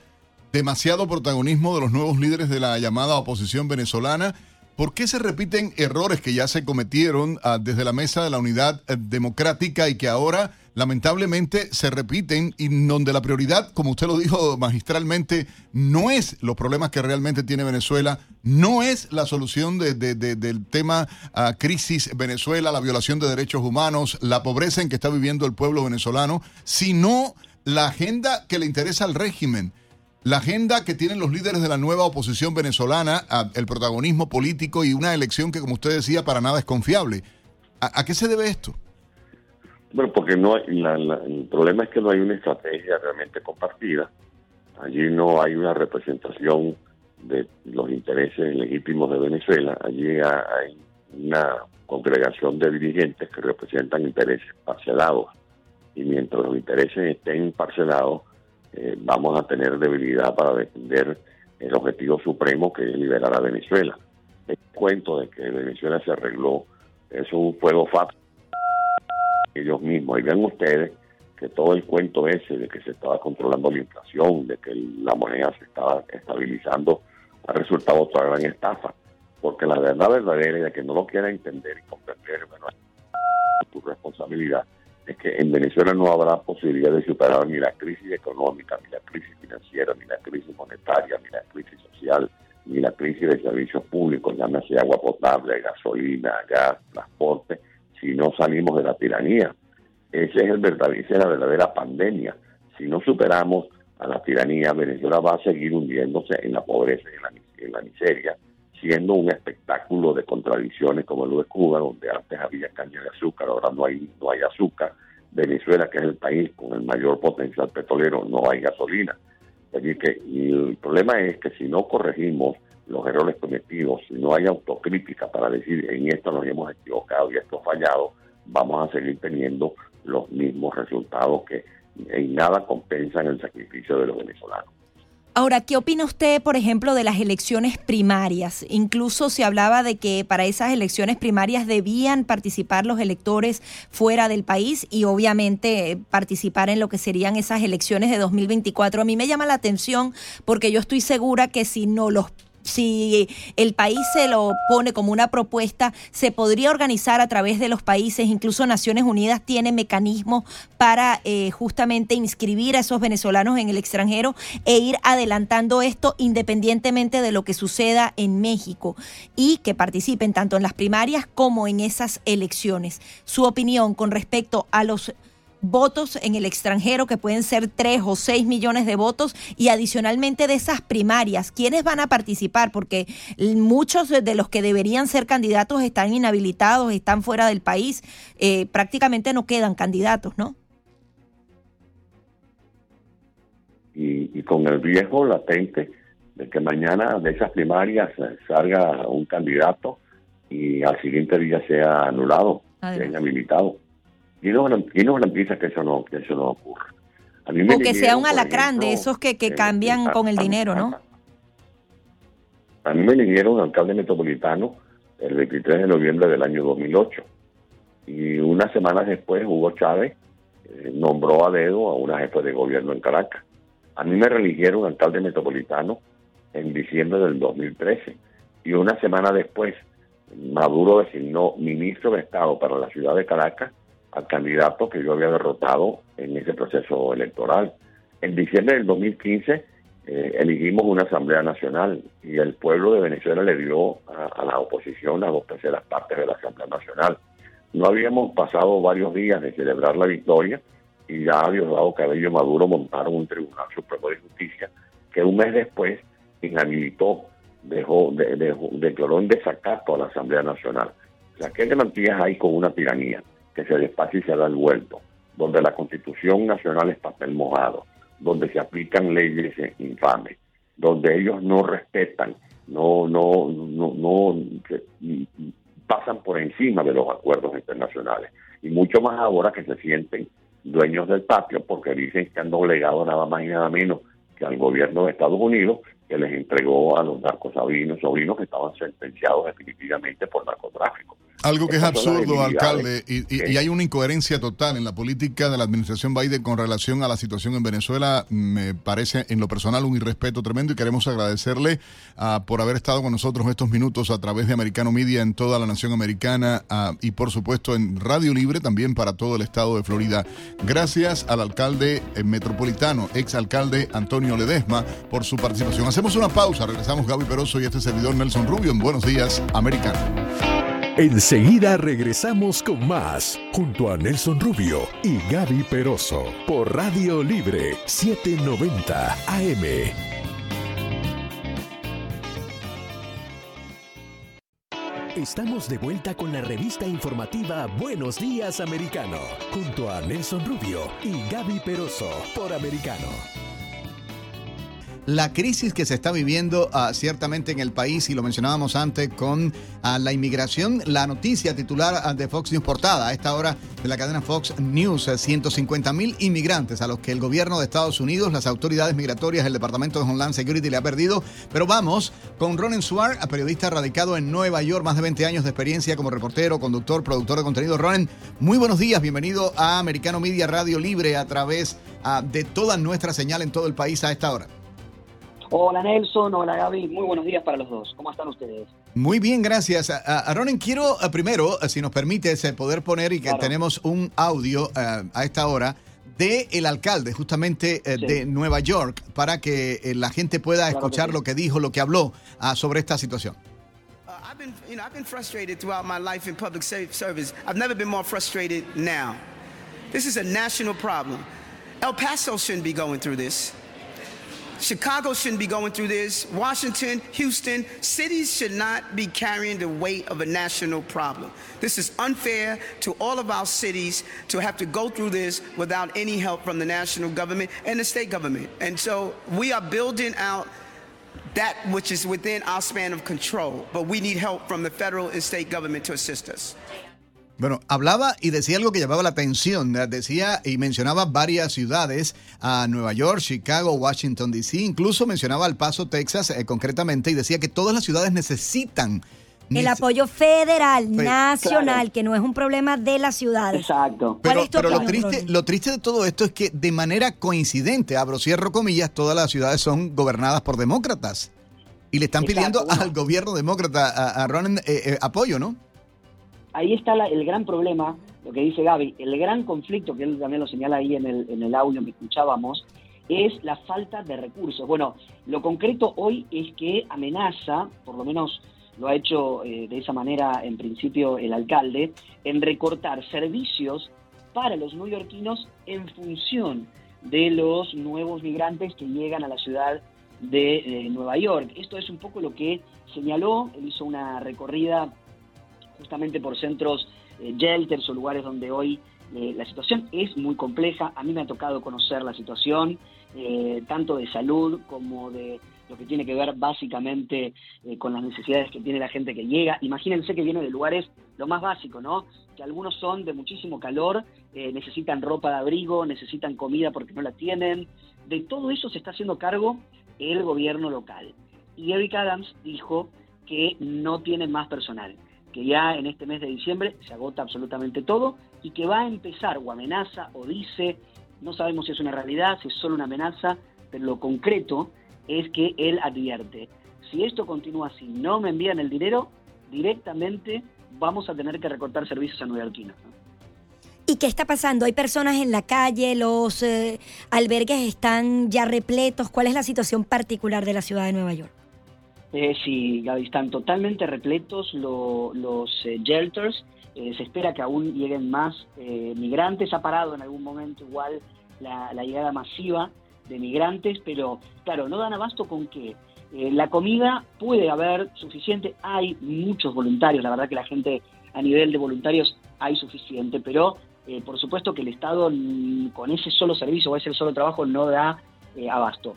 demasiado protagonismo de los nuevos líderes de la llamada oposición venezolana. ¿Por qué se repiten errores que ya se cometieron ah, desde la mesa de la unidad eh, democrática y que ahora lamentablemente se repiten y donde la prioridad, como usted lo dijo magistralmente, no es los problemas que realmente tiene Venezuela, no es la solución del tema uh, crisis Venezuela, la violación de derechos humanos, la pobreza en que está viviendo el pueblo venezolano, sino la agenda que le interesa al régimen. La agenda que tienen los líderes de la nueva oposición venezolana, el protagonismo político y una elección que, como usted decía, para nada es confiable. a qué se debe esto? Bueno, porque no hay, el problema es que no hay una estrategia realmente compartida. Allí no hay una representación de los intereses legítimos de Venezuela. Allí hay una congregación de dirigentes que representan intereses parcelados. Y mientras los intereses estén parcelados, eh, vamos a tener debilidad para defender el objetivo supremo que es liberar a Venezuela. El cuento de que Venezuela se arregló es un fuego fácil ellos mismos. Y vean ustedes que todo el cuento ese de que se estaba controlando la inflación, de que la moneda se estaba estabilizando, ha resultado otra gran estafa. Porque la verdad verdadera, y de que no lo quiera entender y comprender, bueno, tu responsabilidad, es que en Venezuela no habrá posibilidad de superar ni la crisis económica, ni la crisis financiera, ni la crisis monetaria, ni la crisis social, ni la crisis de servicios públicos, llámese agua potable, gasolina, gas, transporte, si no salimos de la tiranía. Ese es el verdad, esa es la verdadera pandemia. Si no superamos a la tiranía, Venezuela va a seguir hundiéndose en la pobreza y en la, en la miseria, siendo un espectáculo de contradicciones como lo de Cuba, donde antes había caña de azúcar, ahora no hay, no hay azúcar. Venezuela, que es el país con el mayor potencial petrolero, no hay gasolina. Así que el problema es que si no corregimos los errores cometidos, si no hay autocrítica para decir en esto nos hemos equivocado y esto fallado, vamos a seguir teniendo los mismos resultados que en nada compensan el sacrificio de los venezolanos. Ahora, ¿qué opina usted, por ejemplo, de las elecciones primarias? Incluso se hablaba de que para esas elecciones primarias debían participar los electores fuera del país y obviamente eh, participar en lo que serían esas elecciones de 2024. A mí me llama la atención porque yo estoy segura que si no los si el país se lo pone como una propuesta, se podría organizar a través de los países, incluso Naciones Unidas tiene mecanismos para eh, justamente inscribir a esos venezolanos en el extranjero e ir adelantando esto independientemente de lo que suceda en México y que participen tanto en las primarias como en esas elecciones. Su opinión con respecto a los votos en el extranjero, que pueden ser 3 o 6 millones de votos, y adicionalmente de esas primarias, ¿quiénes van a participar? Porque muchos de los que deberían ser candidatos están inhabilitados, están fuera del país, eh, prácticamente no quedan candidatos, ¿no? Y, y con el riesgo latente de que mañana de esas primarias salga un candidato y al siguiente día sea anulado, sea inhabilitado. ¿Quién nos, garantiza que eso no, que eso no ocurra? o que sea un alacrán de esos que, que cambian con el dinero, ¿no? A mí me eligieron alcalde metropolitano el 23 de noviembre del año 2008. Y unas semanas después Hugo Chávez eh, nombró a dedo a una jefe de gobierno en Caracas. A mí me religieron alcalde metropolitano en diciembre del 2013. Y una semana después Maduro designó ministro de Estado para la ciudad de Caracas al candidato que yo había derrotado en ese proceso electoral. En diciembre del 2015 eh, elegimos una Asamblea Nacional y el pueblo de Venezuela le dio a, la oposición a dos terceras partes de la Asamblea Nacional. No habíamos pasado varios días de celebrar la victoria y ya Diosdado Cabello Maduro montaron un Tribunal Supremo de Justicia que un mes después inhabilitó, dejó, dejó declaró en desacato a la Asamblea Nacional. O sea, ¿qué garantías hay con una tiranía? Que se despace y se da el vuelto, donde la Constitución Nacional es papel mojado, donde se aplican leyes infames, donde ellos no respetan, no, no, no, no pasan por encima de los acuerdos internacionales. Y mucho más ahora que se sienten dueños del patio porque dicen que han doblegado nada más y nada menos que al gobierno de Estados Unidos que les entregó a los narcos sobrinos, sobrinos que estaban sentenciados definitivamente por narcotráfico. Algo que es absurdo, alcalde, y, hay una incoherencia total en la política de la administración Biden con relación a la situación en Venezuela. Me parece, en lo personal, un irrespeto tremendo y queremos agradecerle uh, por haber estado con nosotros estos minutos a través de Americano Media en toda la nación americana uh, y, por supuesto, en Radio Libre también para todo el estado de Florida. Gracias al alcalde eh, metropolitano, ex alcalde Antonio Ledesma, por su participación. Hacemos una pausa, regresamos Gaby Peroso y este servidor Nelson Rubio en Buenos Días, Americano. Enseguida regresamos con más, junto a Nelson Rubio y Gaby Peroso, por Radio Libre 790 AM. Estamos de vuelta con la revista informativa Buenos Días Americano, junto a Nelson Rubio y Gaby Peroso, por Americano la crisis que se está viviendo uh, ciertamente en el país, y lo mencionábamos antes con uh, la inmigración, la noticia titular uh, de Fox News portada a esta hora de la cadena Fox News, 150 mil inmigrantes a los que el gobierno de Estados Unidos, las autoridades migratorias, el Departamento de Homeland Security le ha perdido. Pero vamos con Ronen Suar, periodista radicado en Nueva York, más de 20 años de experiencia como reportero, conductor, productor de contenido. Ronen, muy buenos días, bienvenido a Americano Media Radio Libre a través de toda nuestra señal en todo el país a esta hora. Hola Nelson, hola Gaby, muy buenos días para los dos. ¿Cómo están ustedes? Muy bien, gracias. A, Ronen, quiero primero, si nos permites, poder poner y que tenemos un audio a esta hora de el alcalde justamente eh, de Nueva York para que eh, la gente pueda escuchar lo que dijo, lo que habló ah, sobre esta situación. Uh, I've been, you know, I've been frustrated throughout my life in public service. I've never been more frustrated now. This is a national problem. El Paso shouldn't be going through this. Chicago shouldn't be going through this. Washington, Houston, cities should not be carrying the weight of a national problem. This is unfair to all of our cities to have to go through this without any help from the national government and the state government. And so we are building out that which is within our span of control, but we need help from the federal and state government to assist us. Bueno, hablaba y decía algo que llamaba la atención. Decía y mencionaba varias ciudades, a Nueva York, Chicago, Washington, D.C., incluso mencionaba El Paso, Texas, eh, concretamente, y decía que todas las ciudades necesitan el apoyo federal, nacional, que no es un problema de la ciudad. Exacto. Pero, pero lo, triste, lo triste de todo esto es que de manera coincidente, abro cierro comillas, todas las ciudades son gobernadas por demócratas. Y le están pidiendo al gobierno demócrata, a, a Ron, eh, eh, apoyo, ¿no? Ahí está el gran problema, lo que dice Gaby, el gran conflicto, que él también lo señala ahí en el, en el audio que escuchábamos, es la falta de recursos. Bueno, lo concreto hoy es que amenaza, por lo menos lo ha hecho eh, de esa manera en principio el alcalde, en recortar servicios para los neoyorquinos en función de los nuevos migrantes que llegan a la ciudad de eh, Nueva York. Esto es un poco lo que señaló, él hizo una recorrida justamente por centros eh, shelters o lugares donde hoy la situación es muy compleja. A mí me ha tocado conocer la situación, tanto de salud como de lo que tiene que ver básicamente eh, con las necesidades que tiene la gente que llega. Imagínense que viene de lugares lo más básico, ¿no? Que algunos son de muchísimo calor, eh, necesitan ropa de abrigo, necesitan comida porque no la tienen. De todo eso se está haciendo cargo el gobierno local. Y Eric Adams dijo que no tiene más personal, que ya en este mes de diciembre se agota absolutamente todo y que va a empezar o amenaza o dice, no sabemos si es una realidad, si es solo una amenaza, pero lo concreto es que él advierte, si esto continúa así, no me envían el dinero, directamente vamos a tener que recortar servicios a neoyorquinos. ¿Y qué está pasando? ¿Hay personas en la calle? ¿Los eh, albergues están ya repletos? ¿Cuál es la situación particular de la ciudad de Nueva York? Eh, sí, Gaby, están totalmente repletos los eh, shelters. Eh, se espera que aún lleguen más migrantes. Ha parado en algún momento igual la llegada masiva de migrantes, pero claro, no dan abasto con que eh, la comida puede haber suficiente, hay muchos voluntarios, la verdad que la gente a nivel de voluntarios hay suficiente, pero eh, por supuesto que el Estado mm, con ese solo servicio o ese solo trabajo no da eh, abasto.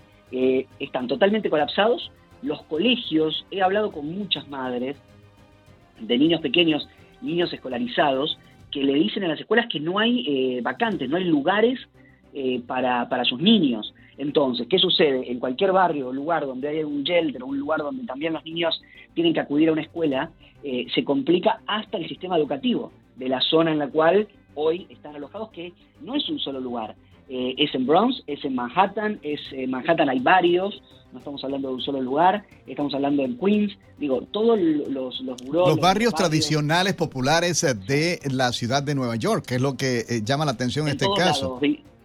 están totalmente colapsados, los colegios, he hablado con muchas madres de niños pequeños, niños escolarizados, que le dicen en las escuelas que no hay vacantes, no hay lugares para, para sus niños. Entonces, ¿qué sucede? En cualquier barrio o lugar donde hay un shelter un lugar donde también los niños tienen que acudir a una escuela, eh, se complica hasta el sistema educativo de la zona en la cual hoy están alojados, que no es un solo lugar. Eh, es en Bronx, es en Manhattan, es en Manhattan hay varios, no estamos hablando de un solo lugar, estamos hablando en Queens, digo, todos los los, los barrios tradicionales populares de la ciudad de Nueva York, que es lo que eh, llama la atención en, este caso.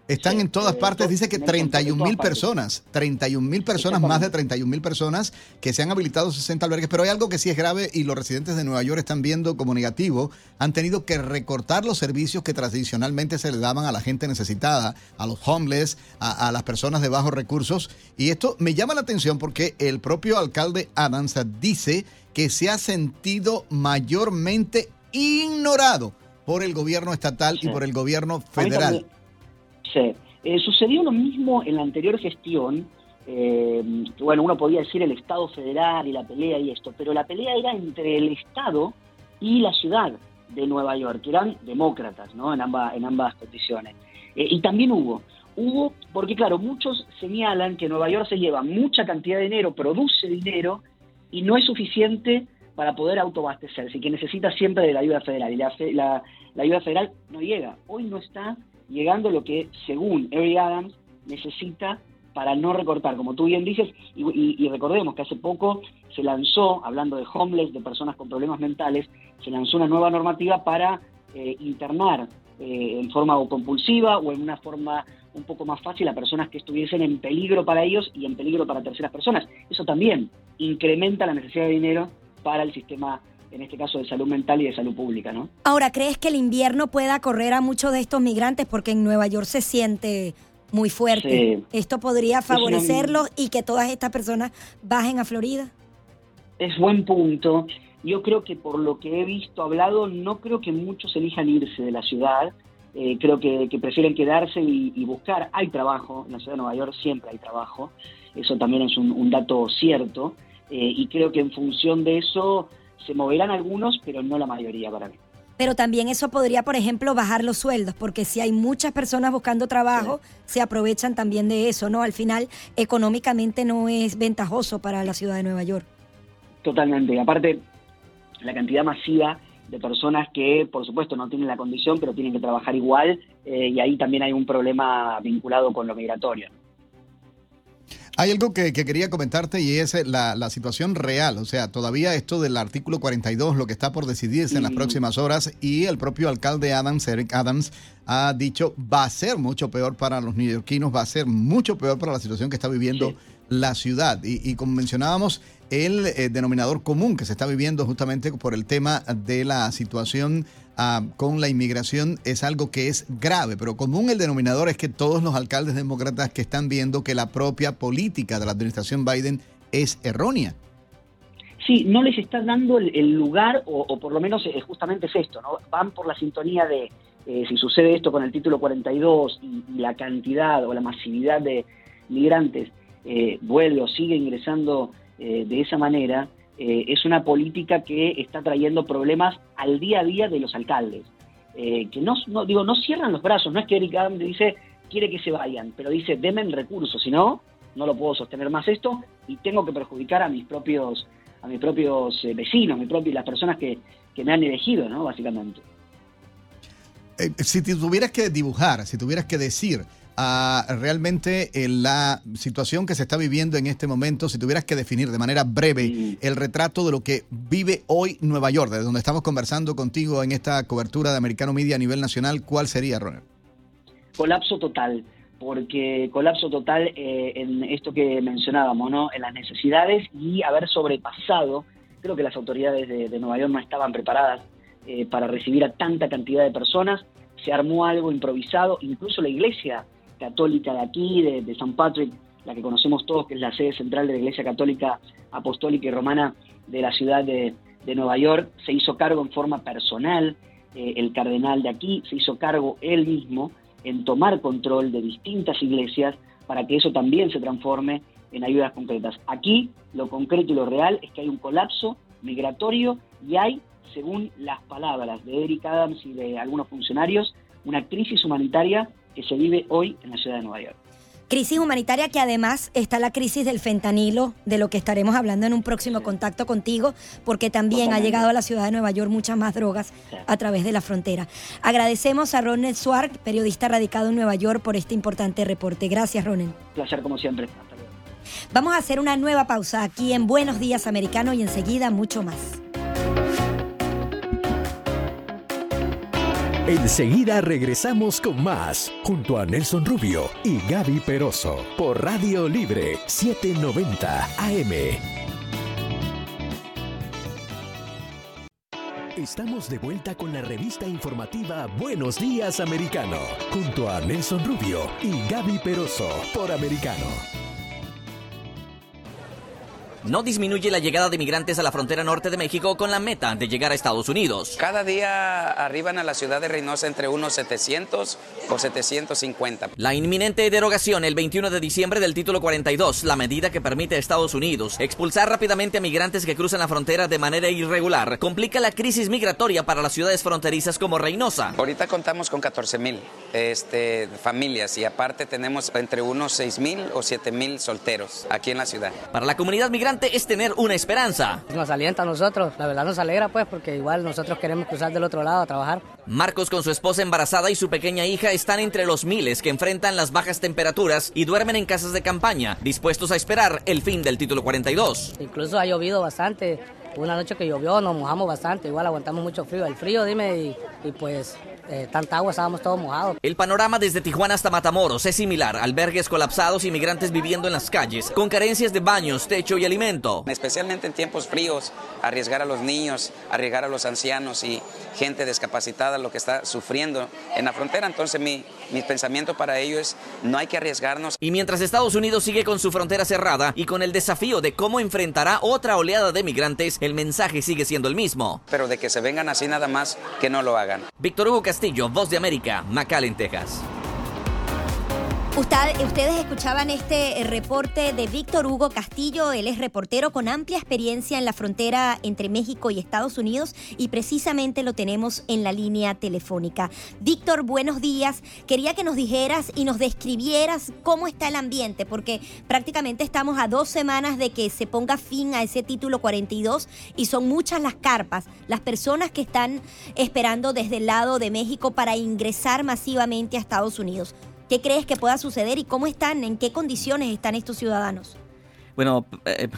Están en todas partes, dice que 31 mil personas, 31 mil personas, más de 31 mil personas que se han habilitado 60 albergues, pero hay algo que sí es grave y los residentes de Nueva York están viendo como negativo, han tenido que recortar los servicios que tradicionalmente se le daban a la gente necesitada, a los homeless, a, las personas de bajos recursos, y esto me llama la atención porque el propio alcalde Adams dice que se ha sentido mayormente ignorado por el gobierno estatal y por el gobierno federal. Sí. Eh, sucedió lo mismo en la anterior gestión. Eh, bueno, uno podía decir el Estado federal y la pelea y esto, pero la pelea era entre el Estado y la ciudad de Nueva York, que eran demócratas, ¿no? En ambas, en ambas condiciones. Eh, y también hubo, hubo, porque claro, muchos señalan que Nueva York se lleva mucha cantidad de dinero, produce dinero y no es suficiente para poder autoabastecerse que necesita siempre de la ayuda federal. Y la, la ayuda federal no llega. Hoy no está llegando lo que, según Eric Adams, necesita para no recortar, como tú bien dices, y, recordemos que hace poco se lanzó, hablando de homeless, de personas con problemas mentales, se lanzó una nueva normativa para eh, internar eh, en forma compulsiva o en una forma un poco más fácil a personas que estuviesen en peligro para ellos y en peligro para terceras personas. Eso también incrementa la necesidad de dinero para el sistema en este caso de salud mental y de salud pública, ¿no? Ahora, ¿crees que el invierno pueda correr a muchos de estos migrantes? Porque en Nueva York se siente muy fuerte. ¿Esto podría favorecerlos y que todas estas personas bajen a Florida? Es buen punto. Yo creo que por lo que he visto, hablado, no creo que muchos elijan irse de la ciudad. Eh, creo que, prefieren quedarse y, buscar. Hay trabajo, en la ciudad de Nueva York siempre hay trabajo. Eso también es un, dato cierto. Eh, y creo que en función de eso se moverán algunos, pero no la mayoría para mí. Pero también eso podría, por ejemplo, bajar los sueldos, porque si hay muchas personas buscando trabajo, se aprovechan también de eso, ¿no? Al final, económicamente no es ventajoso para la ciudad de Nueva York. Totalmente. Aparte, la cantidad masiva de personas que, por supuesto, no tienen la condición, pero tienen que trabajar igual, eh, y ahí también hay un problema vinculado con lo migratorio. Hay algo que, quería comentarte y es eh, la, situación real. O sea, todavía esto del artículo 42, lo que está por decidirse en las próximas horas, y el propio alcalde Adams, Eric Adams, ha dicho va a ser mucho peor para los neoyorquinos, va a ser mucho peor para la situación que está viviendo la ciudad. Y, como mencionábamos, el eh, denominador común que se está viviendo justamente por el tema de la situación ah, con la inmigración es algo que es grave, pero común el denominador es que todos los alcaldes demócratas que están viendo que la propia política de la administración Biden es errónea. Sí, no les está dando el, lugar, o, por lo menos eh, justamente es esto, ¿no? Van por la sintonía de, eh, si sucede esto con el título 42 y la cantidad o la masividad de migrantes eh, vuelve o sigue ingresando eh, de esa manera, eh, es una política que está trayendo problemas al día a día de los alcaldes. que no, digo, no cierran los brazos, no es que Eric Adams dice quiere que se vayan, pero dice denme recursos, si no, no lo puedo sostener más esto y tengo que perjudicar a mis propios a mis propios vecinos, mis propios, las personas que, que me han elegido, ¿no? Básicamente. si tuvieras que dibujar, si tuvieras que decir a realmente eh, la situación que se está viviendo en este momento, si tuvieras que definir de manera breve el retrato de lo que vive hoy Nueva York, de donde estamos conversando contigo en esta cobertura de Americano Media a nivel nacional, ¿cuál sería, Ronald? Colapso total, porque colapso total eh, en esto que mencionábamos, ¿no? En las necesidades y haber sobrepasado, creo que las autoridades de, Nueva York no estaban preparadas eh, para recibir a tanta cantidad de personas, se armó algo improvisado, incluso la iglesia católica de aquí, de, San Patrick, la que conocemos todos, que es la sede central de la Iglesia Católica Apostólica y Romana de la ciudad de, Nueva York, se hizo cargo en forma personal, eh, el cardenal de aquí se hizo cargo él mismo en tomar control de distintas iglesias para que eso también se transforme en ayudas concretas. Aquí lo concreto y lo real es que hay un colapso migratorio y hay, según las palabras de Eric Adams y de algunos funcionarios, una crisis humanitaria que se vive hoy en la ciudad de Nueva York. Crisis humanitaria que además está la crisis del fentanilo, de lo que estaremos hablando en un próximo contacto contigo, porque también ha llegado a la ciudad de Nueva York muchas más drogas a través de la frontera. Agradecemos a Ronald Swark, periodista radicado en Nueva York, por este importante reporte. Gracias, Ronald. Placer como siempre. Vamos a hacer una nueva pausa aquí en Buenos Días Americano y enseguida mucho más. Enseguida regresamos con más, junto a Nelson Rubio y Gaby Peroso, por Radio Libre 790 AM. Estamos de vuelta con la revista informativa Buenos Días Americano, junto a Nelson Rubio y Gaby Peroso, por Americano no disminuye la llegada de migrantes a la frontera norte de México con la meta de llegar a Estados Unidos. Cada día arriban a la ciudad de Reynosa entre unos 700 o 750. La inminente derogación el 21 de diciembre del título 42, la medida que permite a Estados Unidos expulsar rápidamente a migrantes que cruzan la frontera de manera irregular, complica la crisis migratoria para las ciudades fronterizas como Reynosa. Ahorita contamos con 14 mil este, familias y aparte tenemos entre unos 6 mil o 7 mil solteros aquí en la ciudad. Para la comunidad migrante, es tener una esperanza. Nos alienta a nosotros, la verdad nos alegra pues porque igual nosotros queremos cruzar del otro lado a trabajar. Marcos con su esposa embarazada y su pequeña hija están entre los miles que enfrentan las bajas temperaturas y duermen en casas de campaña, dispuestos a esperar el fin del título 42. Incluso ha llovido bastante, una noche que llovió nos mojamos bastante, igual aguantamos mucho frío. El frío, dime, y pues eh, tanta agua, estábamos todos mojados. El panorama desde Tijuana hasta Matamoros es similar. Albergues colapsados, inmigrantes viviendo en las calles, con carencias de baños, techo y alimento. Especialmente en tiempos fríos, arriesgar a los niños, arriesgar a los ancianos y gente discapacitada lo que está sufriendo en la frontera. Entonces mi, mi pensamiento para ello es no hay que arriesgarnos. Y mientras Estados Unidos sigue con su frontera cerrada y con el desafío de cómo enfrentará otra oleada de migrantes, el mensaje sigue siendo el mismo. Pero de que se vengan así nada más, que no lo hagan. Víctor Hugo Castillo, Voz de América, McAllen, Texas. Usted- ustedes escuchaban este eh, reporte de Víctor Hugo Castillo, él es reportero con amplia experiencia en la frontera entre México y Estados Unidos y precisamente lo tenemos en la línea telefónica. Víctor, buenos días. Quería que nos dijeras y nos describieras cómo está el ambiente, porque prácticamente estamos a dos semanas de que se ponga fin a ese título 42 y son muchas las carpas, las personas que están esperando desde el lado de México para ingresar masivamente a Estados Unidos. ¿Qué crees que pueda suceder y cómo están, en qué condiciones están estos ciudadanos? Bueno, eh,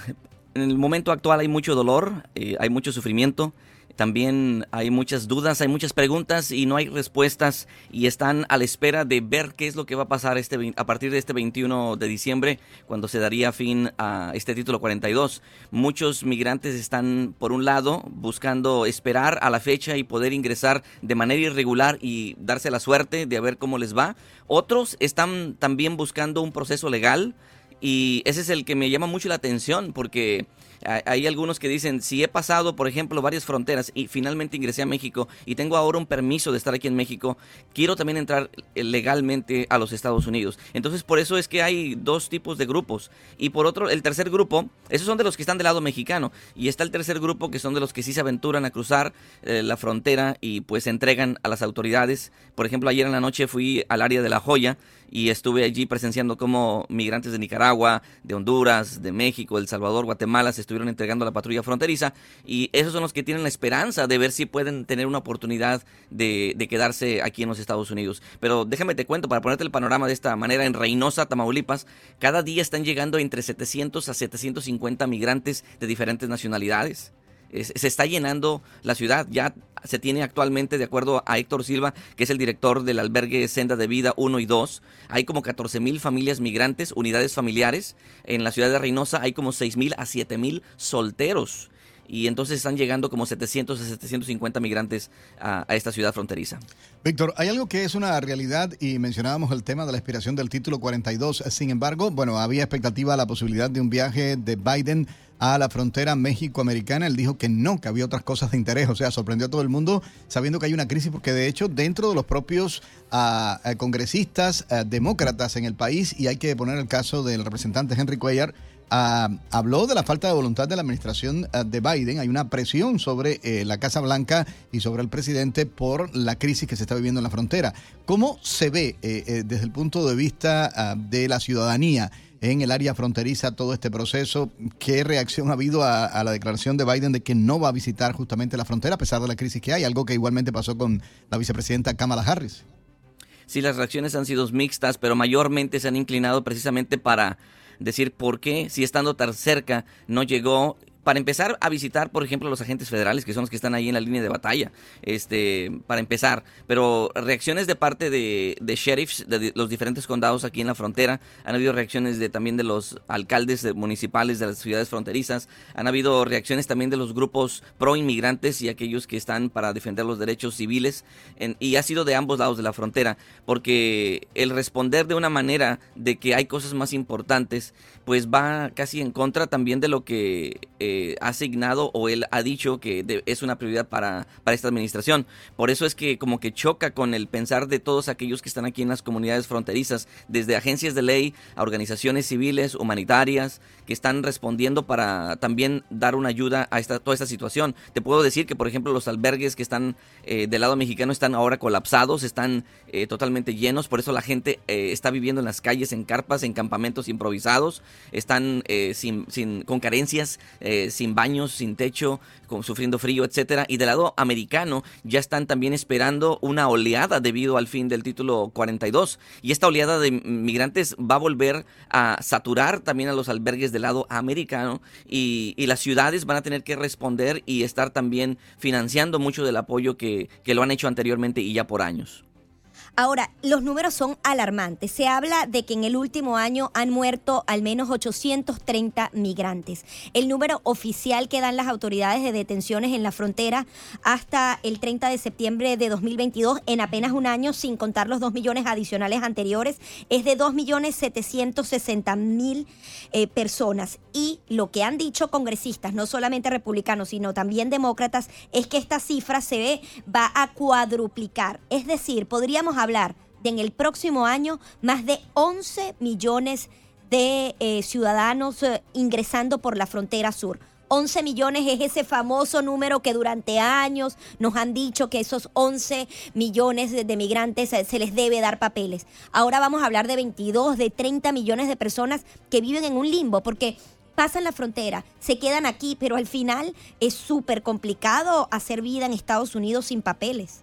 en el momento actual hay mucho dolor, eh, hay mucho sufrimiento, también hay muchas dudas, hay muchas preguntas y no hay respuestas y están a la espera de ver qué es lo que va a pasar este, a partir de este 21 de diciembre cuando se daría fin a este título 42. Muchos migrantes están, por un lado, buscando esperar a la fecha y poder ingresar de manera irregular y darse la suerte de a ver cómo les va. Otros están también buscando un proceso legal y ese es el que me llama mucho la atención porque hay- algunos que dicen, si he pasado, por ejemplo, varias fronteras y finalmente ingresé a México y tengo ahora un permiso de estar aquí en México, quiero también entrar eh, legalmente a los Estados Unidos. Entonces, por eso es que hay dos tipos de grupos. Y por otro, el tercer grupo, esos son de los que están del lado mexicano. Y está el tercer grupo que son de los que sí se aventuran a cruzar eh, la frontera y pues se entregan a las autoridades. Por ejemplo, ayer en la noche fui al área de La Joya y estuve allí presenciando cómo migrantes de Nicaragua, de Honduras, de México, El Salvador, Guatemala se estuvieron entregando a la patrulla fronteriza y esos son los que tienen la esperanza de ver si pueden tener una oportunidad de, de quedarse aquí en los Estados Unidos. Pero déjame te cuento, para ponerte el panorama de esta manera, en Reynosa, Tamaulipas, cada día están llegando entre 700 a 750 migrantes de diferentes nacionalidades. Se está llenando la ciudad. Ya se tiene actualmente, de acuerdo a Héctor Silva, que es el director del albergue Senda de Vida 1 y 2, hay como 14 mil familias migrantes, unidades familiares. En la ciudad de Reynosa hay como 6 mil a 7 mil solteros. Y entonces están llegando como 700 a 750 migrantes a, esta ciudad fronteriza. Víctor, hay algo que es una realidad y mencionábamos el tema de la expiración del título 42. Sin embargo, bueno, había expectativa la posibilidad de un viaje de Biden a la frontera México-americana. Él dijo que no, que había otras cosas de interés. O sea, sorprendió a todo el mundo sabiendo que hay una crisis porque de hecho dentro de los propios ah, congresistas ah, demócratas en el país, y hay que poner el caso del representante Henry Cuellar, Habló de la falta de voluntad de la administración ah, de Biden. Hay una presión sobre eh, la Casa Blanca y sobre el presidente por la crisis que se está viviendo en la frontera. ¿Cómo se ve eh, eh, desde el punto de vista ah, de la ciudadanía en el área fronteriza todo este proceso? ¿Qué reacción ha habido a, a la declaración de Biden de que no va a visitar justamente la frontera a pesar de la crisis que hay? Algo que igualmente pasó con la vicepresidenta Kamala Harris. Sí, las reacciones han sido mixtas, pero mayormente se han inclinado precisamente para decir por qué, si estando tan cerca, no llegó. Para empezar a visitar, por ejemplo, los agentes federales, que son los que están ahí en la línea de batalla, este, para empezar. Pero reacciones de parte de, sheriffs de los diferentes condados aquí en la frontera, han habido reacciones de, también de los alcaldes de- municipales de las ciudades fronterizas, han habido reacciones también de los grupos pro inmigrantes y aquellos que están para defender los derechos civiles, y ha sido de ambos lados de la frontera, porque el responder de una manera de que hay cosas más importantes, pues va casi en contra también de lo que eh, ha asignado o él ha dicho que de- es una prioridad para, para esta administración. Por eso es que como que choca con el pensar de todos aquellos que están aquí en las comunidades fronterizas, desde agencias de ley a organizaciones civiles, humanitarias, que están respondiendo para también dar una ayuda a esta, toda esta situación. Te puedo decir que, por ejemplo, los albergues que están eh, del lado mexicano están ahora colapsados, están eh, totalmente llenos, por eso la gente eh, está viviendo en las calles, en carpas, en campamentos improvisados, están eh, sin, sin- con carencias, eh, sin baños, sin techo, con, sufriendo frío, etcétera. Y del lado americano ya están también esperando una oleada debido al fin del título 42. Y esta oleada de migrantes va a volver a saturar también a los albergues del lado americano y, y las ciudades van a tener que responder y estar también financiando mucho del apoyo que, que lo han hecho anteriormente y ya por años. Ahora, los números son alarmantes. Se habla de que en el último año han muerto al menos 830 migrantes. El número oficial que dan las autoridades de detenciones en la frontera hasta el 30 de septiembre de 2022, en apenas un año, sin contar los 2 millones adicionales anteriores, es de 2.760.000 eh, personas. Y lo que han dicho congresistas, no solamente republicanos, sino también demócratas, es que esta cifra se ve, va a cuadruplicar. Es decir, podríamos hablar y en el próximo año más de 11 millones de eh, ciudadanos eh, ingresando por la frontera sur. 11 millones es ese famoso número que durante años nos han dicho que esos 11 millones de, de migrantes eh, se les debe dar papeles. Ahora vamos a hablar de 22, de 30 millones de personas que viven en un limbo, porque pasan la frontera, se quedan aquí, pero al final es súper complicado hacer vida en Estados Unidos sin papeles.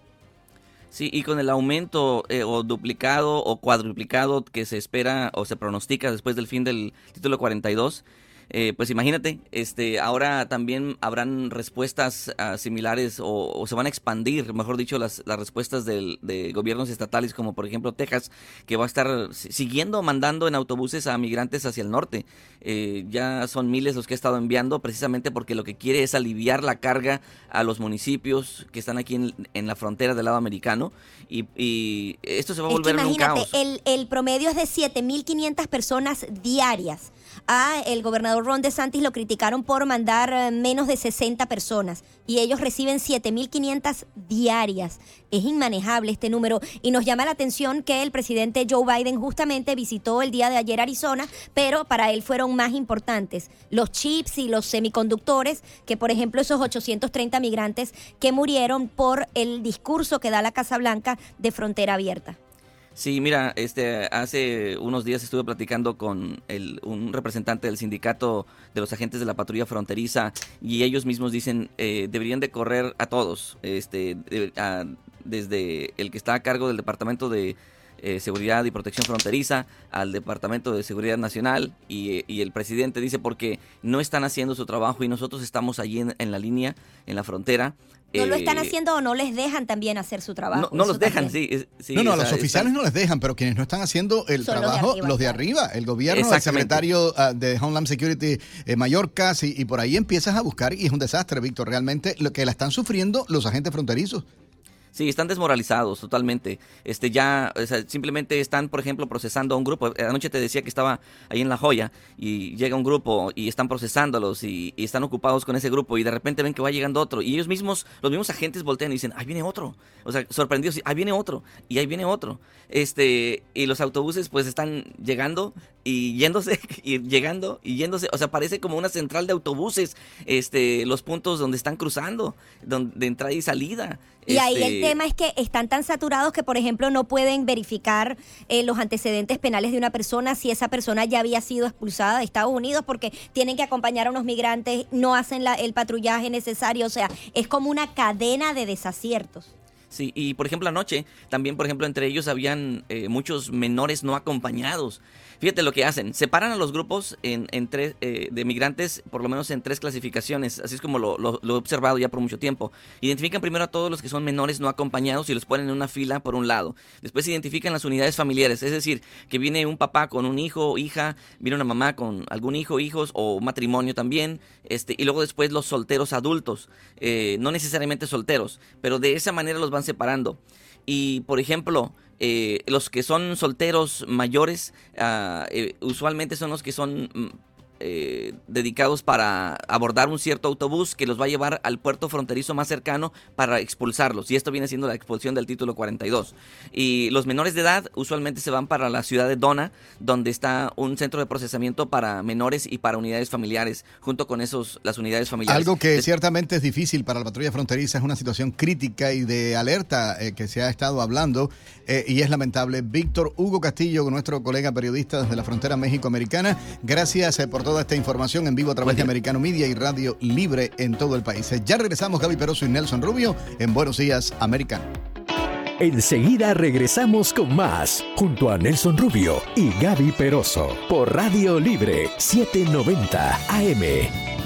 Sí, y con el aumento eh, o duplicado o cuadruplicado que se espera o se pronostica después del fin del título 42, eh, pues imagínate, este, ahora también habrán respuestas ah, similares o, o se van a expandir, mejor dicho, las, las respuestas del- de gobiernos estatales como por ejemplo Texas, que va a estar si- siguiendo mandando en autobuses a migrantes hacia el norte. Eh, ya son miles los que ha estado enviando precisamente porque lo que quiere es aliviar la carga a los municipios que están aquí en, en la frontera del lado americano y, y esto se va a Es que volver en un imagínate, caos. el, el promedio es de 7.500 personas diarias. A el gobernador Ron DeSantis lo criticaron por mandar eh, menos de 60 personas y ellos reciben 7.500 diarias. Es inmanejable este número y nos llama la atención que el presidente Joe Biden justamente visitó el día de ayer Arizona, pero para él fueron más importantes los chips y los semiconductores que, por ejemplo, esos 830 migrantes que murieron por el discurso que da la Casa Blanca de frontera abierta. Sí, mira, este, hace unos días estuve platicando con el, un representante del sindicato de los agentes de la patrulla fronteriza y ellos mismos dicen eh, deberían de correr a todos, este, desde el que está a cargo del departamento de eh, seguridad y protección fronteriza al departamento de seguridad nacional y, y el presidente dice porque no están haciendo su trabajo y nosotros estamos allí en la línea, en la frontera. No lo eh, están haciendo o no les dejan también hacer su trabajo. No, los dejan, sí. es- sí, no, no, a los oficiales no les dejan, pero quienes no están haciendo el Son los de trabajo, arriba, los de arriba, el gobierno, el secretario ah, de Homeland Security, eh, Mallorca, sí, y por ahí empiezas a buscar y es un desastre, Víctor, realmente lo que la están sufriendo los agentes fronterizos. Sí, están desmoralizados totalmente. Este ya, o sea, simplemente están, por ejemplo, procesando a un grupo. Anoche te decía que estaba ahí en La Joya y llega un grupo y están procesándolos y, y están ocupados con ese grupo y de repente ven que va llegando otro y ellos mismos, los mismos agentes voltean y dicen, ahí viene otro. O sea, sorprendidos, ahí viene otro y ahí viene otro. Este, y los autobuses pues están llegando y yéndose y llegando y yéndose, o sea, parece como una central de autobuses, este, los puntos donde están cruzando, donde, de entrada y salida. Y ahí el Este, tema es que están tan saturados que, por ejemplo, no pueden verificar eh, los antecedentes penales de una persona si esa persona ya había sido expulsada de Estados Unidos porque tienen que acompañar a unos migrantes, no hacen la- el patrullaje necesario. O sea, es como una cadena de desaciertos. Sí, y por ejemplo anoche, también por ejemplo entre ellos habían eh, muchos menores no acompañados. Fíjate lo que hacen, separan a los grupos en, tres, eh, de migrantes por lo menos en tres clasificaciones, así es como lo he observado ya por mucho tiempo. Identifican primero a todos los que son menores no acompañados y los ponen en una fila por un lado. Después identifican las unidades familiares, es decir, que viene un papá con un hijo o hija, viene una mamá con algún hijo, hijos o matrimonio también, este, y luego después los solteros adultos, eh, no necesariamente solteros, pero de esa manera los van separando. Y por ejemplo, eh, los que son solteros mayores, eh, usualmente son los que son mm, eh, dedicados para abordar un cierto autobús que los va a llevar al puerto fronterizo más cercano para expulsarlos. Y esto viene siendo la expulsión del título 42. Y los menores de edad usualmente se van para la ciudad de Dona, donde está un centro de procesamiento para menores y para unidades familiares, junto con esos las unidades familiares. Algo que ciertamente es difícil para la patrulla fronteriza, es una situación crítica y de alerta eh, que se ha estado hablando eh, y es lamentable. Víctor Hugo Castillo, nuestro colega periodista desde la frontera México-Americana, gracias eh, por toda esta información en vivo a través de Americano Media y Radio Libre en todo el país. Eh, Ya regresamos Gaby Peroso y Nelson Rubio en Buenos Días Americano. Enseguida regresamos con más, junto a Nelson Rubio y Gaby Peroso, por Radio Libre 790 AM.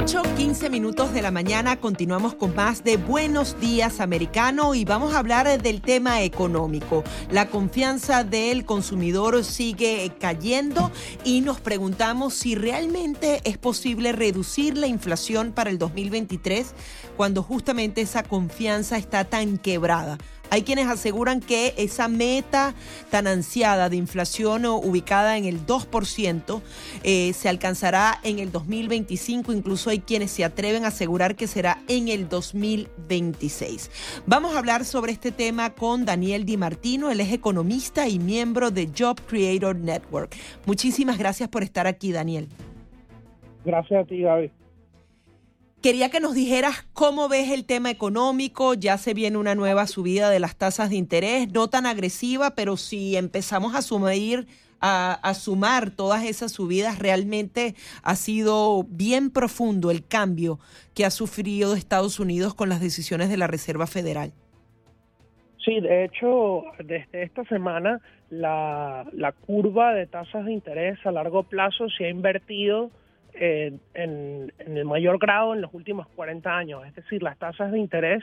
8, 15 minutos de la mañana continuamos con más de Buenos Días Americano y vamos a hablar del tema económico. La confianza del consumidor sigue cayendo y nos preguntamos si realmente es posible reducir la inflación para el 2023 cuando justamente esa confianza está tan quebrada. Hay quienes aseguran que esa meta tan ansiada de inflación ubicada en el 2% eh, se alcanzará en el 2025. Incluso hay quienes se atreven a asegurar que será en el 2026. Vamos a hablar sobre este tema con Daniel Di Martino. Él es economista y miembro de Job Creator Network. Muchísimas gracias por estar aquí, Daniel. Gracias a ti, Gaby. Quería que nos dijeras cómo ves el tema económico. Ya se viene una nueva subida de las tasas de interés, no tan agresiva, pero si empezamos a sumar, a, sumar todas esas subidas, realmente ha sido bien profundo el cambio que ha sufrido Estados Unidos con las decisiones de la Reserva Federal. Sí, de hecho, desde esta semana la curva de tasas de interés a largo plazo se ha invertido en, el mayor grado en los últimos 40 años. Es decir, las tasas de interés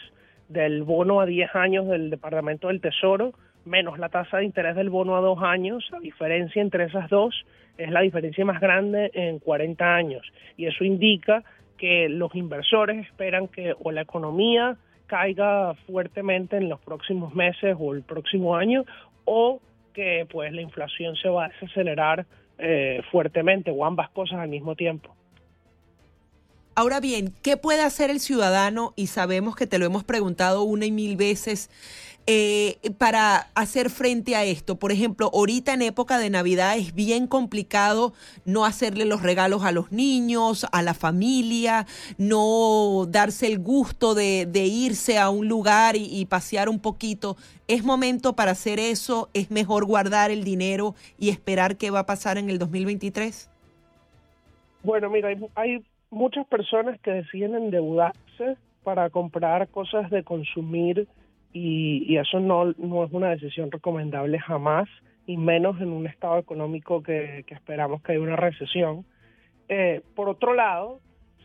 del bono a 10 años del Departamento del Tesoro menos la tasa de interés del bono a 2 años, la diferencia entre esas dos es la diferencia más grande en 40 años. Y eso indica que los inversores esperan que o la economía caiga fuertemente en los próximos meses o el próximo año o que pues la inflación se va a desacelerar eh, fuertemente o ambas cosas al mismo tiempo. Ahora bien, ¿qué puede hacer el ciudadano? Y sabemos que te lo hemos preguntado una y mil veces eh, para hacer frente a esto. Por ejemplo, ahorita en época de Navidad es bien complicado no hacerle los regalos a los niños, a la familia, no darse el gusto de, irse a un lugar y, y, pasear un poquito. ¿Es momento para hacer eso? ¿Es mejor guardar el dinero y esperar qué va a pasar en el 2023? Bueno, mira, hay, hay muchas personas que deciden endeudarse para comprar cosas de consumir y, eso no, no es una decisión recomendable jamás, y menos en un estado económico que, esperamos que haya una recesión. Eh, por otro lado,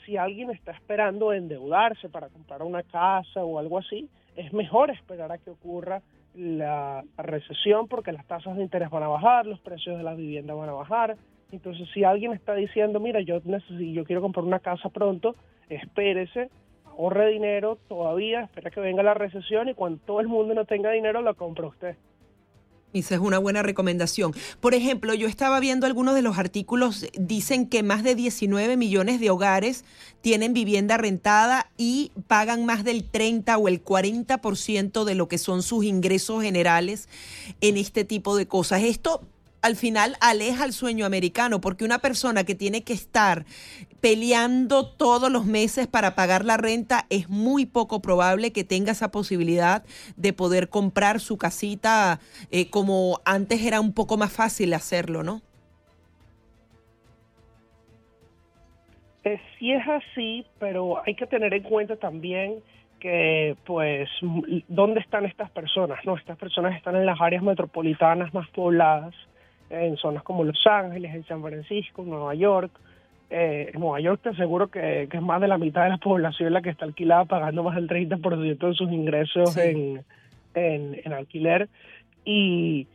si alguien está esperando endeudarse para comprar una casa o algo así, es mejor esperar a que ocurra la recesión porque las tasas de interés van a bajar, los precios de la vivienda van a bajar, entonces, si alguien está diciendo, mira, yo necesito, yo quiero comprar una casa pronto, espérese, ahorre dinero todavía, espera que venga la recesión y cuando todo el mundo no tenga dinero, lo compra usted. Esa es una buena recomendación. Por ejemplo, yo estaba viendo algunos de los artículos, dicen que más de 19 millones de hogares tienen vivienda rentada y pagan más del 30 o el 40% de lo que son sus ingresos generales en este tipo de cosas. Esto al final aleja el sueño americano, porque una persona que tiene que estar peleando todos los meses para pagar la renta, es muy poco probable que tenga esa posibilidad de poder comprar su casita eh, como antes era un poco más fácil hacerlo, ¿no? Eh, sí es así, pero hay que tener en cuenta también que pues dónde están estas personas, ¿no? Estas personas están en las áreas metropolitanas más pobladas en zonas como Los Ángeles, en San Francisco, Nueva York. Eh, en Nueva York te aseguro que, es más de la mitad de la población la que está alquilada pagando más del 30% de sus ingresos en, en, alquiler. Y,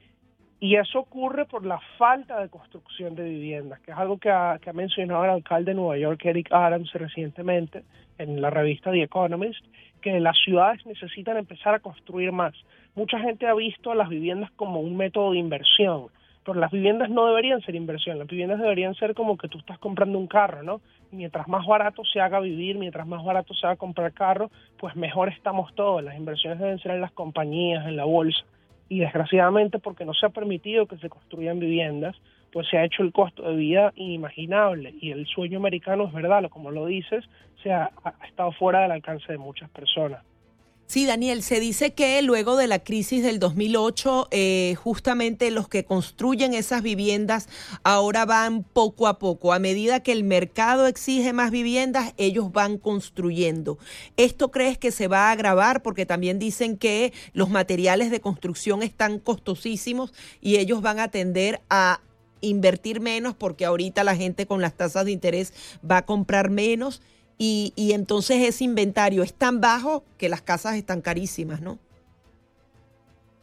y eso ocurre por la falta de construcción de viviendas, que es algo que ha, que ha mencionado el alcalde de Nueva York, Eric Adams, recientemente en la revista The Economist, que las ciudades necesitan empezar a construir más. Mucha gente ha visto las viviendas como un método de inversión pero las viviendas no deberían ser inversión, las viviendas deberían ser como que tú estás comprando un carro, ¿no? Mientras más barato se haga vivir, mientras más barato se haga comprar carro, pues mejor estamos todos. Las inversiones deben ser en las compañías, en la bolsa. Y desgraciadamente, porque no se ha permitido que se construyan viviendas, pues se ha hecho el costo de vida inimaginable. Y el sueño americano es verdad, como lo dices, se ha estado fuera del alcance de muchas personas. Sí, Daniel, se dice que luego de la crisis del 2008, eh, justamente los que construyen esas viviendas ahora van poco a poco. A medida que el mercado exige más viviendas, ellos van construyendo. ¿Esto crees que se va a agravar? Porque también dicen que los materiales de construcción están costosísimos y ellos van a tender a invertir menos porque ahorita la gente con las tasas de interés va a comprar menos y, entonces ese inventario es tan bajo que las casas están carísimas, ¿no?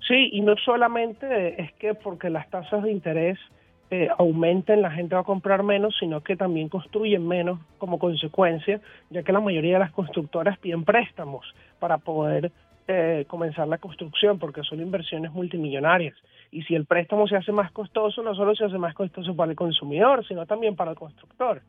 Sí, y no solamente es que porque las tasas de interés eh, aumenten, la gente va a comprar menos, sino que también construyen menos como consecuencia, ya que la mayoría de las constructoras piden préstamos para poder eh, comenzar la construcción, porque son inversiones multimillonarias. Y si el préstamo se hace más costoso, no solo se hace más costoso para el consumidor, sino también para el constructor.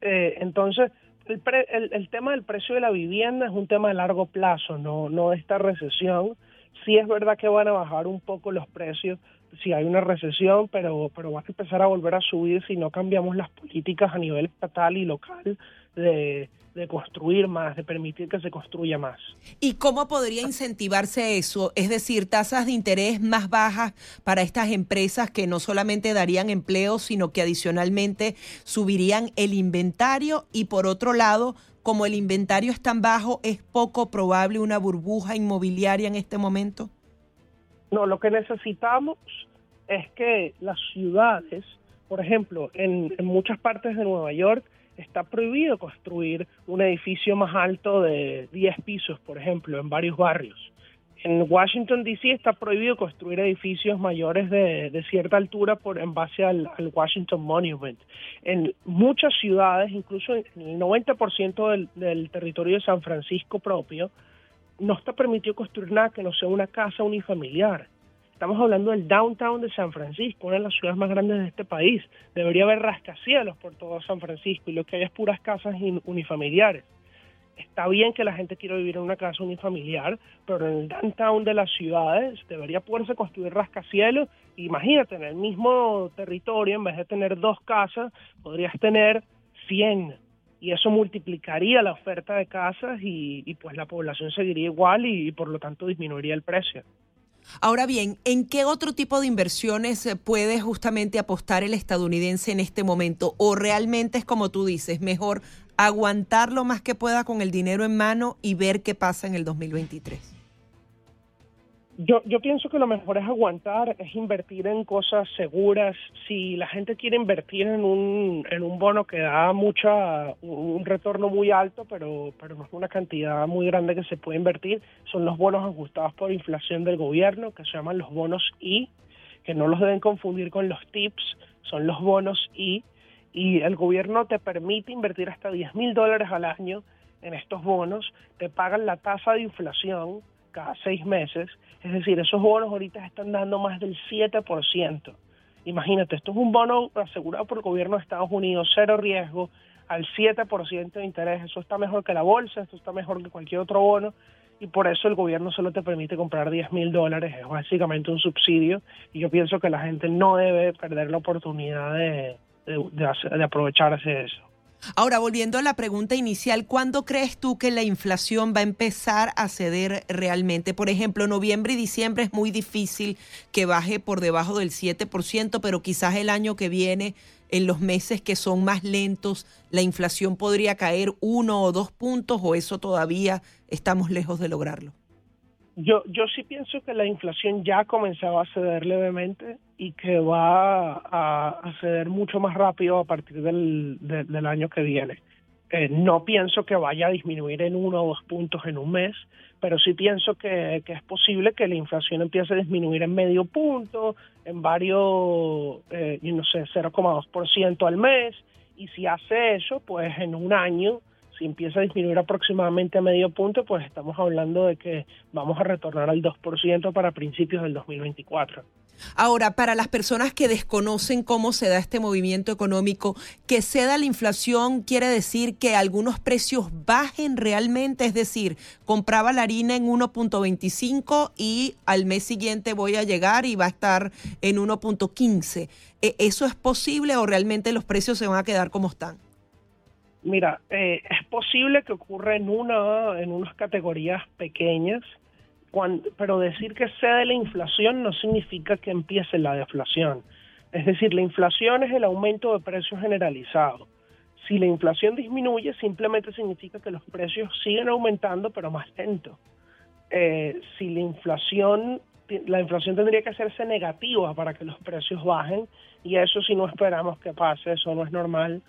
Eh, entonces, el, el, el, tema del precio de la vivienda es un tema de largo plazo, no, no esta recesión. Sí es verdad que van a bajar un poco los precios si hay una recesión, pero, pero van a empezar a volver a subir si no cambiamos las políticas a nivel estatal y local de, de construir más, de permitir que se construya más. ¿Y cómo podría incentivarse eso? Es decir, tasas de interés más bajas para estas empresas que no solamente darían empleo, sino que adicionalmente subirían el inventario y por otro lado, como el inventario es tan bajo, ¿es poco probable una burbuja inmobiliaria en este momento? No, lo que necesitamos es que las ciudades, por ejemplo, en, muchas partes de Nueva York, está prohibido construir un edificio más alto de 10 pisos, por ejemplo, en varios barrios. En Washington, D.C. está prohibido construir edificios mayores de, cierta altura por, en base al, al, Washington Monument. En muchas ciudades, incluso en el 90% del, del territorio de San Francisco propio, no está permitido construir nada que no sea una casa unifamiliar. Estamos hablando del downtown de San Francisco, una de las ciudades más grandes de este país. Debería haber rascacielos por todo San Francisco y lo que hay es puras casas unifamiliares. Está bien que la gente quiera vivir en una casa unifamiliar, pero en el downtown de las ciudades debería poderse construir rascacielos. Imagínate, en el mismo territorio, en vez de tener dos casas, podrías tener 100 y eso multiplicaría la oferta de casas y, y pues la población seguiría igual y, y, por lo tanto disminuiría el precio. Ahora bien, ¿en qué otro tipo de inversiones puede justamente apostar el estadounidense en este momento? ¿O realmente es como tú dices, mejor aguantar lo más que pueda con el dinero en mano y ver qué pasa en el 2023? Yo, yo pienso que lo mejor es aguantar, es invertir en cosas seguras. Si la gente quiere invertir en un, en un bono que da mucha, un retorno muy alto, pero, pero no es una cantidad muy grande que se puede invertir, son los bonos ajustados por inflación del gobierno, que se llaman los bonos I, que no los deben confundir con los TIPS, son los bonos I, y el gobierno te permite invertir hasta 10 mil dólares al año en estos bonos, te pagan la tasa de inflación cada seis meses, es decir, esos bonos ahorita están dando más del 7%. Imagínate, esto es un bono asegurado por el gobierno de Estados Unidos, cero riesgo, al 7% de interés. Eso está mejor que la bolsa, esto está mejor que cualquier otro bono y por eso el gobierno solo te permite comprar 10 mil dólares, es básicamente un subsidio y yo pienso que la gente no debe perder la oportunidad de, de, aprovecharse de eso. Ahora, volviendo a la pregunta inicial, ¿cuándo crees tú que la inflación va a empezar a ceder realmente? Por ejemplo, noviembre y diciembre es muy difícil que baje por debajo del 7%, pero quizás el año que viene, en los meses que son más lentos, la inflación podría caer uno o dos puntos o eso todavía estamos lejos de lograrlo. Yo, yo sí pienso que la inflación ya ha comenzado a ceder levemente y que va a, ceder mucho más rápido a partir del, de, del año que viene. Eh, no pienso que vaya a disminuir en uno o dos puntos en un mes, pero sí pienso que, que es posible que la inflación empiece a disminuir en medio punto, en varios, eh, no sé, 0,2% al mes, y si hace eso, pues en un año si empieza a disminuir aproximadamente a medio punto, pues estamos hablando de que vamos a retornar al 2% para principios del 2024. Ahora, para las personas que desconocen cómo se da este movimiento económico, que ceda la inflación quiere decir que algunos precios bajen realmente, es decir, compraba la harina en 1.25 y al mes siguiente voy a llegar y va a estar en 1.15. ¿Eso es posible o realmente los precios se van a quedar como están? Mira, eh, es posible que ocurra en una en unas categorías pequeñas, pero decir que cede la inflación no significa que empiece la deflación. Es decir, la inflación es el aumento de precios generalizado. Si la inflación disminuye, simplemente significa que los precios siguen aumentando, pero más lento. Eh, si la inflación la inflación tendría que hacerse negativa para que los precios bajen y eso si no esperamos que pase, eso no es normal.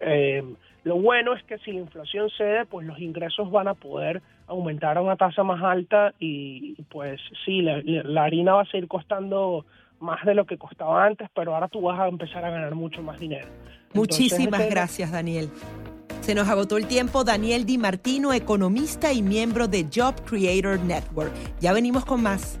Eh, Lo bueno es que si la inflación cede, pues los ingresos van a poder aumentar a una tasa más alta y pues sí, la, la harina va a seguir costando más de lo que costaba antes, pero ahora tú vas a empezar a ganar mucho más dinero. Muchísimas Entonces, gracias, Daniel. Se nos agotó el tiempo. Daniel Di Martino, economista y miembro de Job Creator Network. Ya venimos con más.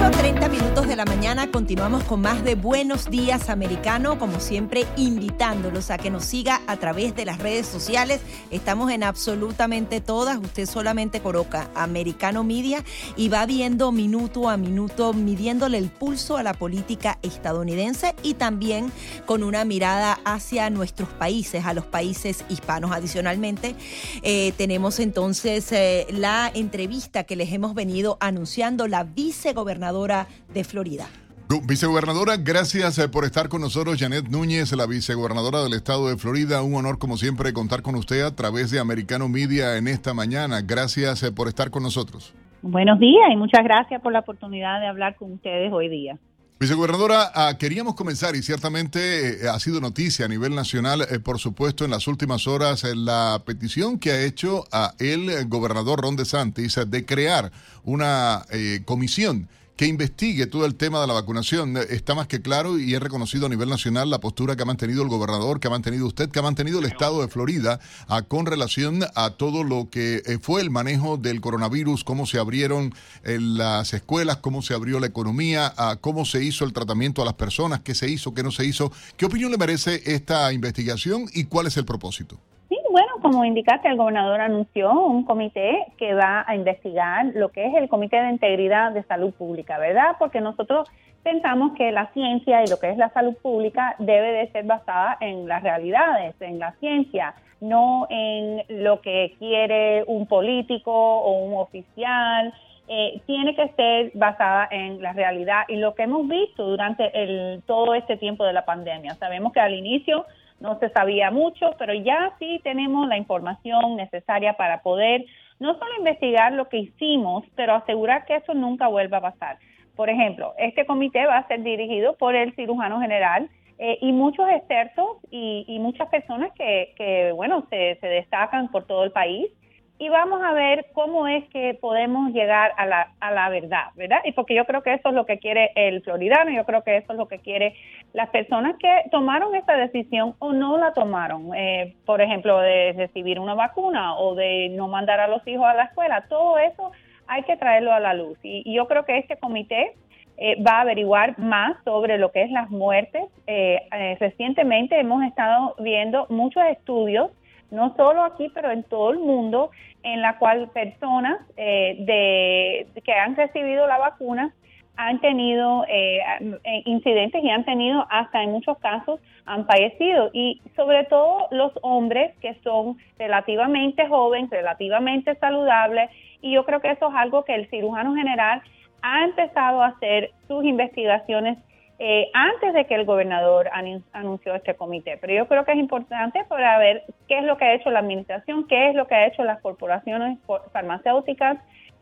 8.30 minutos de la mañana continuamos con más de Buenos Días Americano, como siempre invitándolos a que nos siga a través de las redes sociales. Estamos en absolutamente todas, usted solamente coloca Americano Media y va viendo minuto a minuto, midiéndole el pulso a la política estadounidense y también con una mirada hacia nuestros países, a los países hispanos. Adicionalmente, eh, tenemos entonces eh, la entrevista que les hemos venido anunciando, la vicegobernadora de Florida. Vicegobernadora, gracias eh, por estar con nosotros. Janet Núñez, la vicegobernadora del estado de Florida. Un honor, como siempre, contar con usted a través de Americano Media en esta mañana. Gracias eh, por estar con nosotros. Buenos días y muchas gracias por la oportunidad de hablar con ustedes hoy día. Vicegobernadora, ah, queríamos comenzar y ciertamente eh, ha sido noticia a nivel nacional, por supuesto, en las últimas horas, la petición que ha hecho a el gobernador Ron DeSantis de crear una eh, comisión que investigue todo el tema de la vacunación. Está más que claro y es reconocido a nivel nacional la postura que ha mantenido el gobernador, que ha mantenido usted, que ha mantenido el estado de Florida ah, con relación a todo lo que eh, fue el manejo del coronavirus, cómo se abrieron eh, las escuelas, cómo se abrió la economía, ah, cómo se hizo el tratamiento a las personas, qué se hizo, qué no se hizo. ¿Qué opinión le merece esta investigación y cuál es el propósito? Como indicaste, el gobernador anunció un comité que va a investigar lo que es el Comité de Integridad de Salud Pública, ¿verdad? Porque nosotros pensamos que la ciencia y lo que es la salud pública debe de ser basada en las realidades, en la ciencia, no en lo que quiere un político o un oficial. Eh, tiene que ser basada en la realidad y lo que hemos visto durante el, todo este tiempo de la pandemia. Sabemos que al inicio no se sabía mucho, pero ya sí tenemos la información necesaria para poder no solo investigar lo que hicimos, pero asegurar que eso nunca vuelva a pasar. Por ejemplo, este comité va a ser dirigido por el cirujano general eh, y muchos expertos y, y muchas personas que, que bueno, se, se destacan por todo el país y vamos a ver cómo es que podemos llegar a la, a la verdad, ¿verdad? Y porque yo creo que eso es lo que quiere el floridano, yo creo que eso es lo que quiere las personas que tomaron esa decisión o no la tomaron, eh, por ejemplo, de recibir una vacuna o de no mandar a los hijos a la escuela, todo eso hay que traerlo a la luz. Y, yo creo que este comité eh, va a averiguar más sobre lo que es las muertes. Eh, eh, recientemente hemos estado viendo muchos estudios no solo aquí, pero en todo el mundo, en la cual personas eh, de, que han recibido la vacuna han tenido eh, incidentes y han tenido hasta en muchos casos han fallecido. Y sobre todo los hombres que son relativamente jóvenes, relativamente saludables y yo creo que eso es algo que el cirujano general ha empezado a hacer sus investigaciones eh, antes de que el gobernador anu- anunció este comité. Pero yo creo que es importante para ver qué es lo que ha hecho la administración, qué es lo que ha hecho las corporaciones farmacéuticas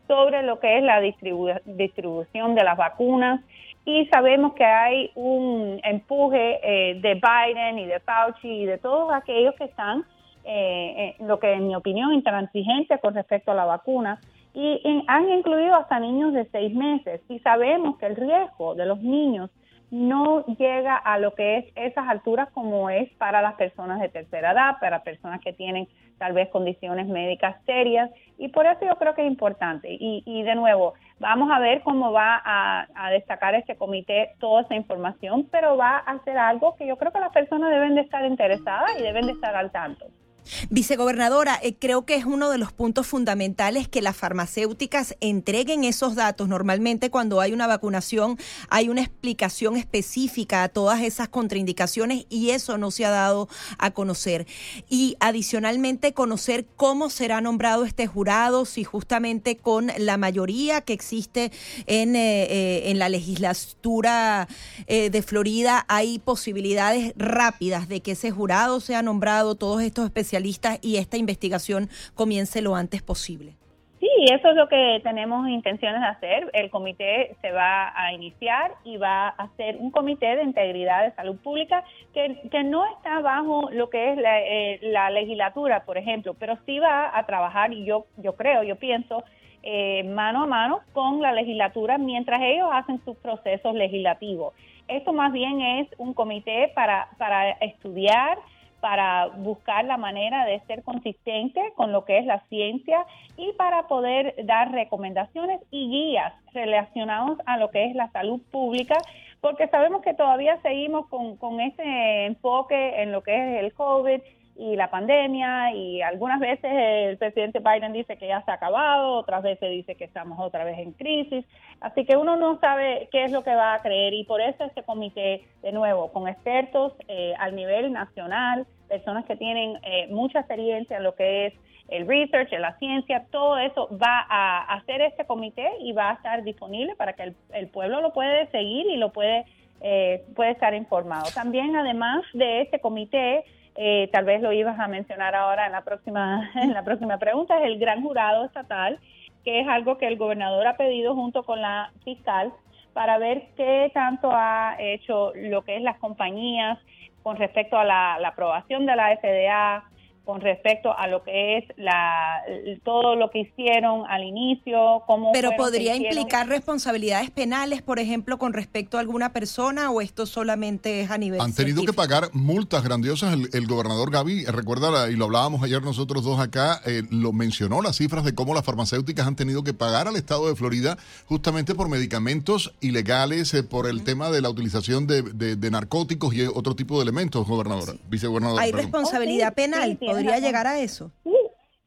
sobre lo que es la distribu- distribución de las vacunas. Y sabemos que hay un empuje eh, de Biden y de Fauci y de todos aquellos que están, eh, en lo que en mi opinión, intransigentes con respecto a la vacuna y han incluido hasta niños de seis meses y sabemos que el riesgo de los niños no llega a lo que es esas alturas como es para las personas de tercera edad, para personas que tienen tal vez condiciones médicas serias y por eso yo creo que es importante y, y de nuevo vamos a ver cómo va a, a destacar este comité toda esa información pero va a hacer algo que yo creo que las personas deben de estar interesadas y deben de estar al tanto. Vicegobernadora, eh, creo que es uno de los puntos fundamentales que las farmacéuticas entreguen esos datos. Normalmente cuando hay una vacunación hay una explicación específica a todas esas contraindicaciones y eso no se ha dado a conocer. Y adicionalmente conocer cómo será nombrado este jurado, si justamente con la mayoría que existe en, eh, eh, en la legislatura de Florida hay posibilidades rápidas de que ese jurado sea nombrado, todos estos especialistas y esta investigación comience lo antes posible. Sí, eso es lo que tenemos intenciones de hacer. El comité se va a iniciar y va a ser un comité de integridad de salud pública que, que no está bajo lo que es la, eh, la, legislatura, por ejemplo, pero sí va a trabajar, y yo, yo creo, yo pienso, eh, mano a mano con la legislatura mientras ellos hacen sus procesos legislativos. Esto más bien es un comité para, para estudiar para buscar la manera de ser consistente con lo que es la ciencia y para poder dar recomendaciones y guías relacionados a lo que es la salud pública, porque sabemos que todavía seguimos con, con ese enfoque en lo que es el COVID y la pandemia y algunas veces el presidente Biden dice que ya se ha acabado, otras veces dice que estamos otra vez en crisis, así que uno no sabe qué es lo que va a creer y por eso este comité, de nuevo, con expertos eh, al nivel nacional, personas que tienen eh, mucha experiencia en lo que es el research, en la ciencia, todo eso va a hacer este comité y va a estar disponible para que el, pueblo lo puede seguir y lo puede, eh, puede estar informado. También, además de este comité, eh, tal vez lo ibas a mencionar ahora en la próxima en la próxima pregunta es el gran jurado estatal que es algo que el gobernador ha pedido junto con la fiscal para ver qué tanto ha hecho lo que es las compañías con respecto a la, la aprobación de la FDA con respecto a lo que es la, todo lo que hicieron al inicio, cómo... Pero podría implicar responsabilidades penales, por ejemplo, con respecto a alguna persona o esto solamente es a nivel... Han tenido que pagar multas grandiosas. El, gobernador Gaby, recuerda, y lo hablábamos ayer nosotros dos acá, eh, lo mencionó las cifras de cómo las farmacéuticas han tenido que pagar al estado de Florida justamente por medicamentos ilegales, eh, por el tema de la utilización de, de, narcóticos y otro tipo de elementos, gobernador, vicegobernador. Hay responsabilidad penal podría llegar a eso. Sí,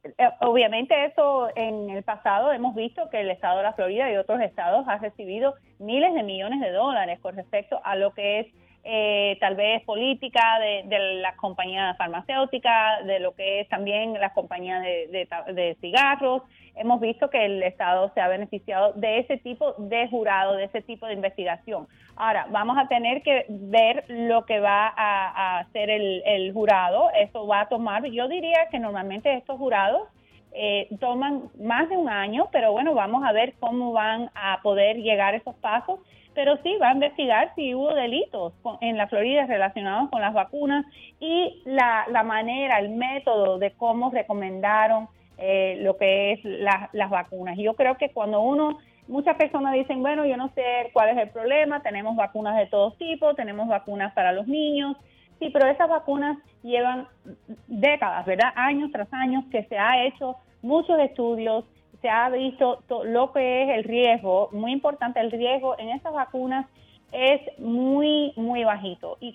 eh, obviamente eso en el pasado hemos visto que el estado de la Florida y otros estados ha recibido miles de millones de dólares con respecto a lo que es eh, tal vez política de, de, las compañías farmacéuticas, de lo que es también las compañías de, de, cigarros. Hemos visto que el Estado se ha beneficiado de ese tipo de jurado, de ese tipo de investigación. Ahora, vamos a tener que ver lo que va a, hacer el, el, jurado. Eso va a tomar, yo diría que normalmente estos jurados eh, toman más de un año, pero bueno, vamos a ver cómo van a poder llegar esos pasos pero sí va a investigar si hubo delitos en la Florida relacionados con las vacunas y la, la manera, el método de cómo recomendaron eh, lo que es las vacunas. Yo creo que cuando uno, muchas personas dicen, bueno, yo no sé cuál es el problema, tenemos vacunas de todo tipo, tenemos vacunas para los niños, sí, pero esas vacunas llevan décadas, ¿verdad? Años tras años que se ha hecho muchos estudios, se ha visto lo que es el riesgo, muy importante, el riesgo en estas vacunas es muy, muy bajito. Y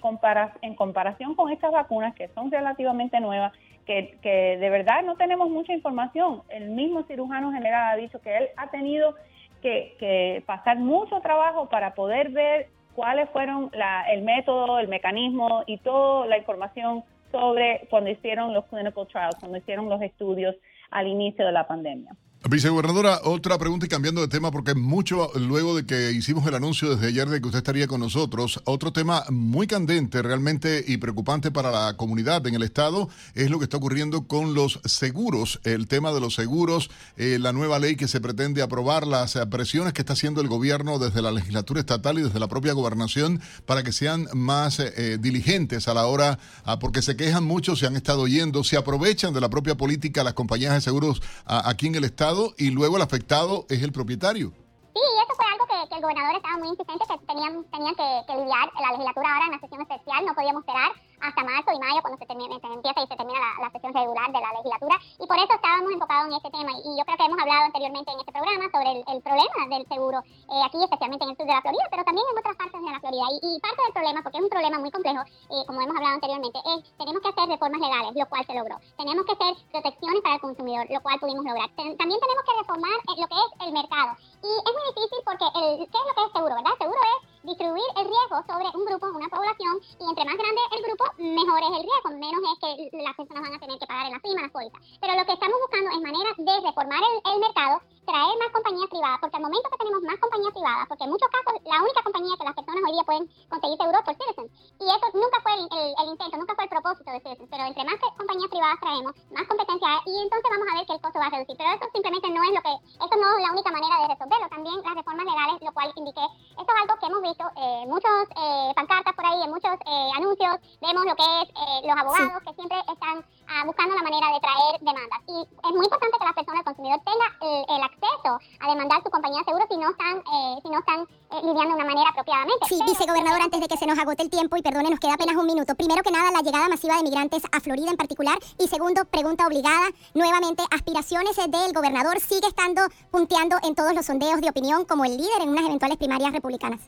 en comparación con estas vacunas que son relativamente nuevas, que, que de verdad no tenemos mucha información, el mismo cirujano general ha dicho que él ha tenido que, que pasar mucho trabajo para poder ver cuáles fueron la, el método, el mecanismo y toda la información sobre cuando hicieron los clinical trials, cuando hicieron los estudios al inicio de la pandemia. Vicegobernadora, otra pregunta y cambiando de tema, porque mucho luego de que hicimos el anuncio desde ayer de que usted estaría con nosotros, otro tema muy candente realmente y preocupante para la comunidad en el Estado es lo que está ocurriendo con los seguros, el tema de los seguros, eh, la nueva ley que se pretende aprobar, las presiones que está haciendo el gobierno desde la legislatura estatal y desde la propia gobernación para que sean más eh, diligentes a la hora, ah, porque se quejan mucho, se han estado yendo, se aprovechan de la propia política las compañías de seguros ah, aquí en el Estado y luego el afectado es el propietario. Sí, eso fue algo que, el gobernador estaba muy insistente, que tenían, tenían que, lidiar la legislatura ahora en la sesión especial, no podíamos esperar hasta marzo y mayo cuando se, termine, se empieza y se termina la, la, sesión regular de la legislatura. Y por eso estábamos enfocados en este tema. Y, yo creo que hemos hablado anteriormente en este programa sobre el, el problema del seguro eh, aquí especialmente en el sur de la Florida pero también en otras partes de la Florida. Y, y parte del problema porque es un problema muy complejo eh, como hemos hablado anteriormente es tenemos que hacer reformas legales lo cual se logró. Tenemos que hacer protecciones para el consumidor lo cual pudimos lograr. También tenemos que reformar eh, lo que es el mercado. Y es muy difícil porque el, ¿qué es lo que es seguro? ¿verdad? Seguro es distribuir el riesgo sobre un grupo, una población, y entre más grande el grupo, mejor es el riesgo, menos es que las personas van a tener que pagar en la prima, las pólizas. Pero lo que estamos buscando es maneras de reformar el, el, mercado, traer más compañías privadas, porque al momento que tenemos más compañías privadas, porque en muchos casos la única compañía que las personas hoy día pueden conseguir seguro por Citizens, y eso nunca fue el, el, el intento, nunca fue el propósito de Citizens, pero entre más compañías privadas traemos, más competencia hay, y entonces vamos a ver que el costo va a reducir. Pero eso simplemente no es lo que, eso no es la única manera de resolverlo, también las reformas legales, lo cual indiqué, esto es algo que hemos visto eh, muchos eh, pancartas por ahí, en muchos eh, anuncios, vemos lo que es eh, los abogados que siempre están ah, buscando la manera de traer demandas. Y es muy importante que la persona, el consumidor, tenga el, el acceso a demandar su compañía de seguro si no están, si no están lidiando de una manera apropiadamente. Sí, vicegobernador, antes de que se nos agote el tiempo y perdone, nos queda apenas un minuto. Primero que nada, la llegada masiva de migrantes a Florida en particular. Y segundo, pregunta obligada, nuevamente, aspiraciones del gobernador sigue estando punteando en todos los sondeos de opinión como el líder en unas eventuales primarias republicanas.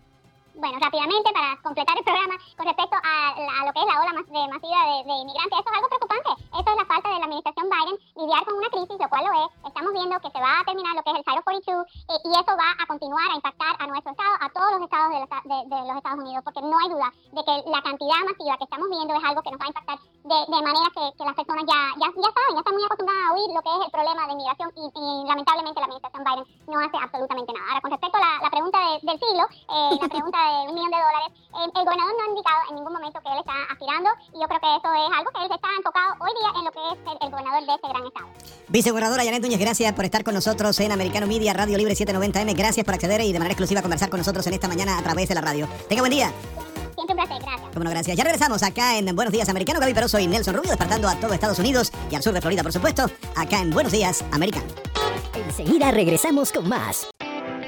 Bueno, rápidamente, para completar el programa, con respecto a, a lo que es la ola de, masiva de, de, inmigrantes, eso es algo preocupante. Eso es la falta de la administración Biden lidiar con una crisis, lo cual lo es. Estamos viendo que se va a terminar lo que es el Title 42 eh, y eso va a continuar a impactar a nuestro estado, a todos los estados de los, de, de los Estados Unidos, porque no hay duda de que la cantidad masiva que estamos viendo es algo que nos va a impactar de, manera que, que, las personas ya, ya, ya saben, ya están muy acostumbradas a oír lo que es el problema de inmigración y, y lamentablemente la administración Biden no hace absolutamente nada. Ahora, con respecto a la, la pregunta de, del siglo, eh, la pregunta un millón de dólares, eh, el gobernador no ha indicado en ningún momento que él está aspirando y yo creo que eso es algo que él está enfocado hoy día en lo que es el, el gobernador de este gran estado. Vicegobernadora Janet Núñez, gracias por estar con nosotros en Americano Media Radio Libre 790M. Gracias por acceder y de manera exclusiva conversar con nosotros en esta mañana a través de la radio. Tenga buen día. Siempre un placer, gracias. Bueno, gracias. Ya regresamos acá en Buenos Días Americano. Gaby Peroso y Nelson Rubio despertando a todo Estados Unidos y al sur de Florida, por supuesto, acá en Buenos Días Americano. Enseguida regresamos con más.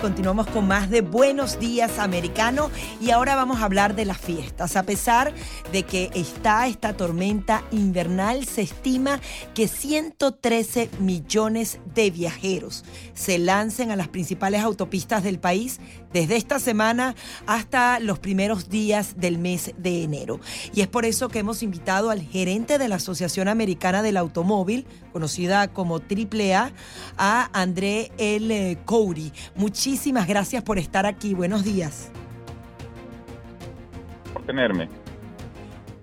Continuamos con más de Buenos Días Americano y ahora vamos a hablar de las fiestas. A pesar de que está esta tormenta invernal, se estima que 113 millones de viajeros se lancen a las principales autopistas del país desde esta semana hasta los primeros días del mes de enero. Y es por eso que hemos invitado al gerente de la Asociación Americana del Automóvil, conocida como AAA, a André L. Cody. Muchísimas gracias por estar aquí. Buenos días. Por tenerme.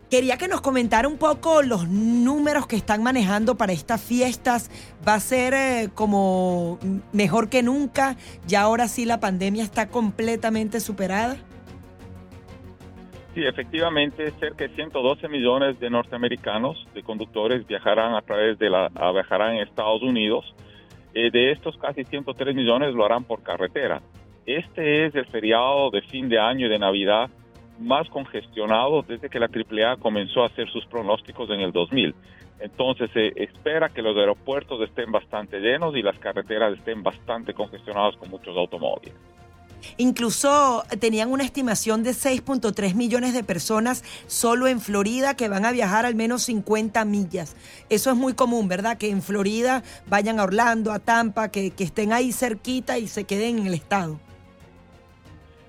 Quería que nos comentara un poco los números que están manejando para estas fiestas. ¿Va a ser eh, como mejor que nunca? ¿Ya ahora sí la pandemia está completamente superada? Sí, efectivamente, cerca de 112 millones de norteamericanos, de conductores, viajarán a través de la, viajarán en Estados Unidos. Eh, de estos, casi 103 millones lo harán por carretera. Este es el feriado de fin de año y de Navidad más congestionado desde que la AAA comenzó a hacer sus pronósticos en el 2000. Entonces se espera que los aeropuertos estén bastante llenos y las carreteras estén bastante congestionadas con muchos automóviles. Incluso tenían una estimación de 6.3 millones de personas solo en Florida que van a viajar al menos 50 millas. Eso es muy común, ¿verdad? Que en Florida vayan a Orlando, a Tampa, que, que estén ahí cerquita y se queden en el estado.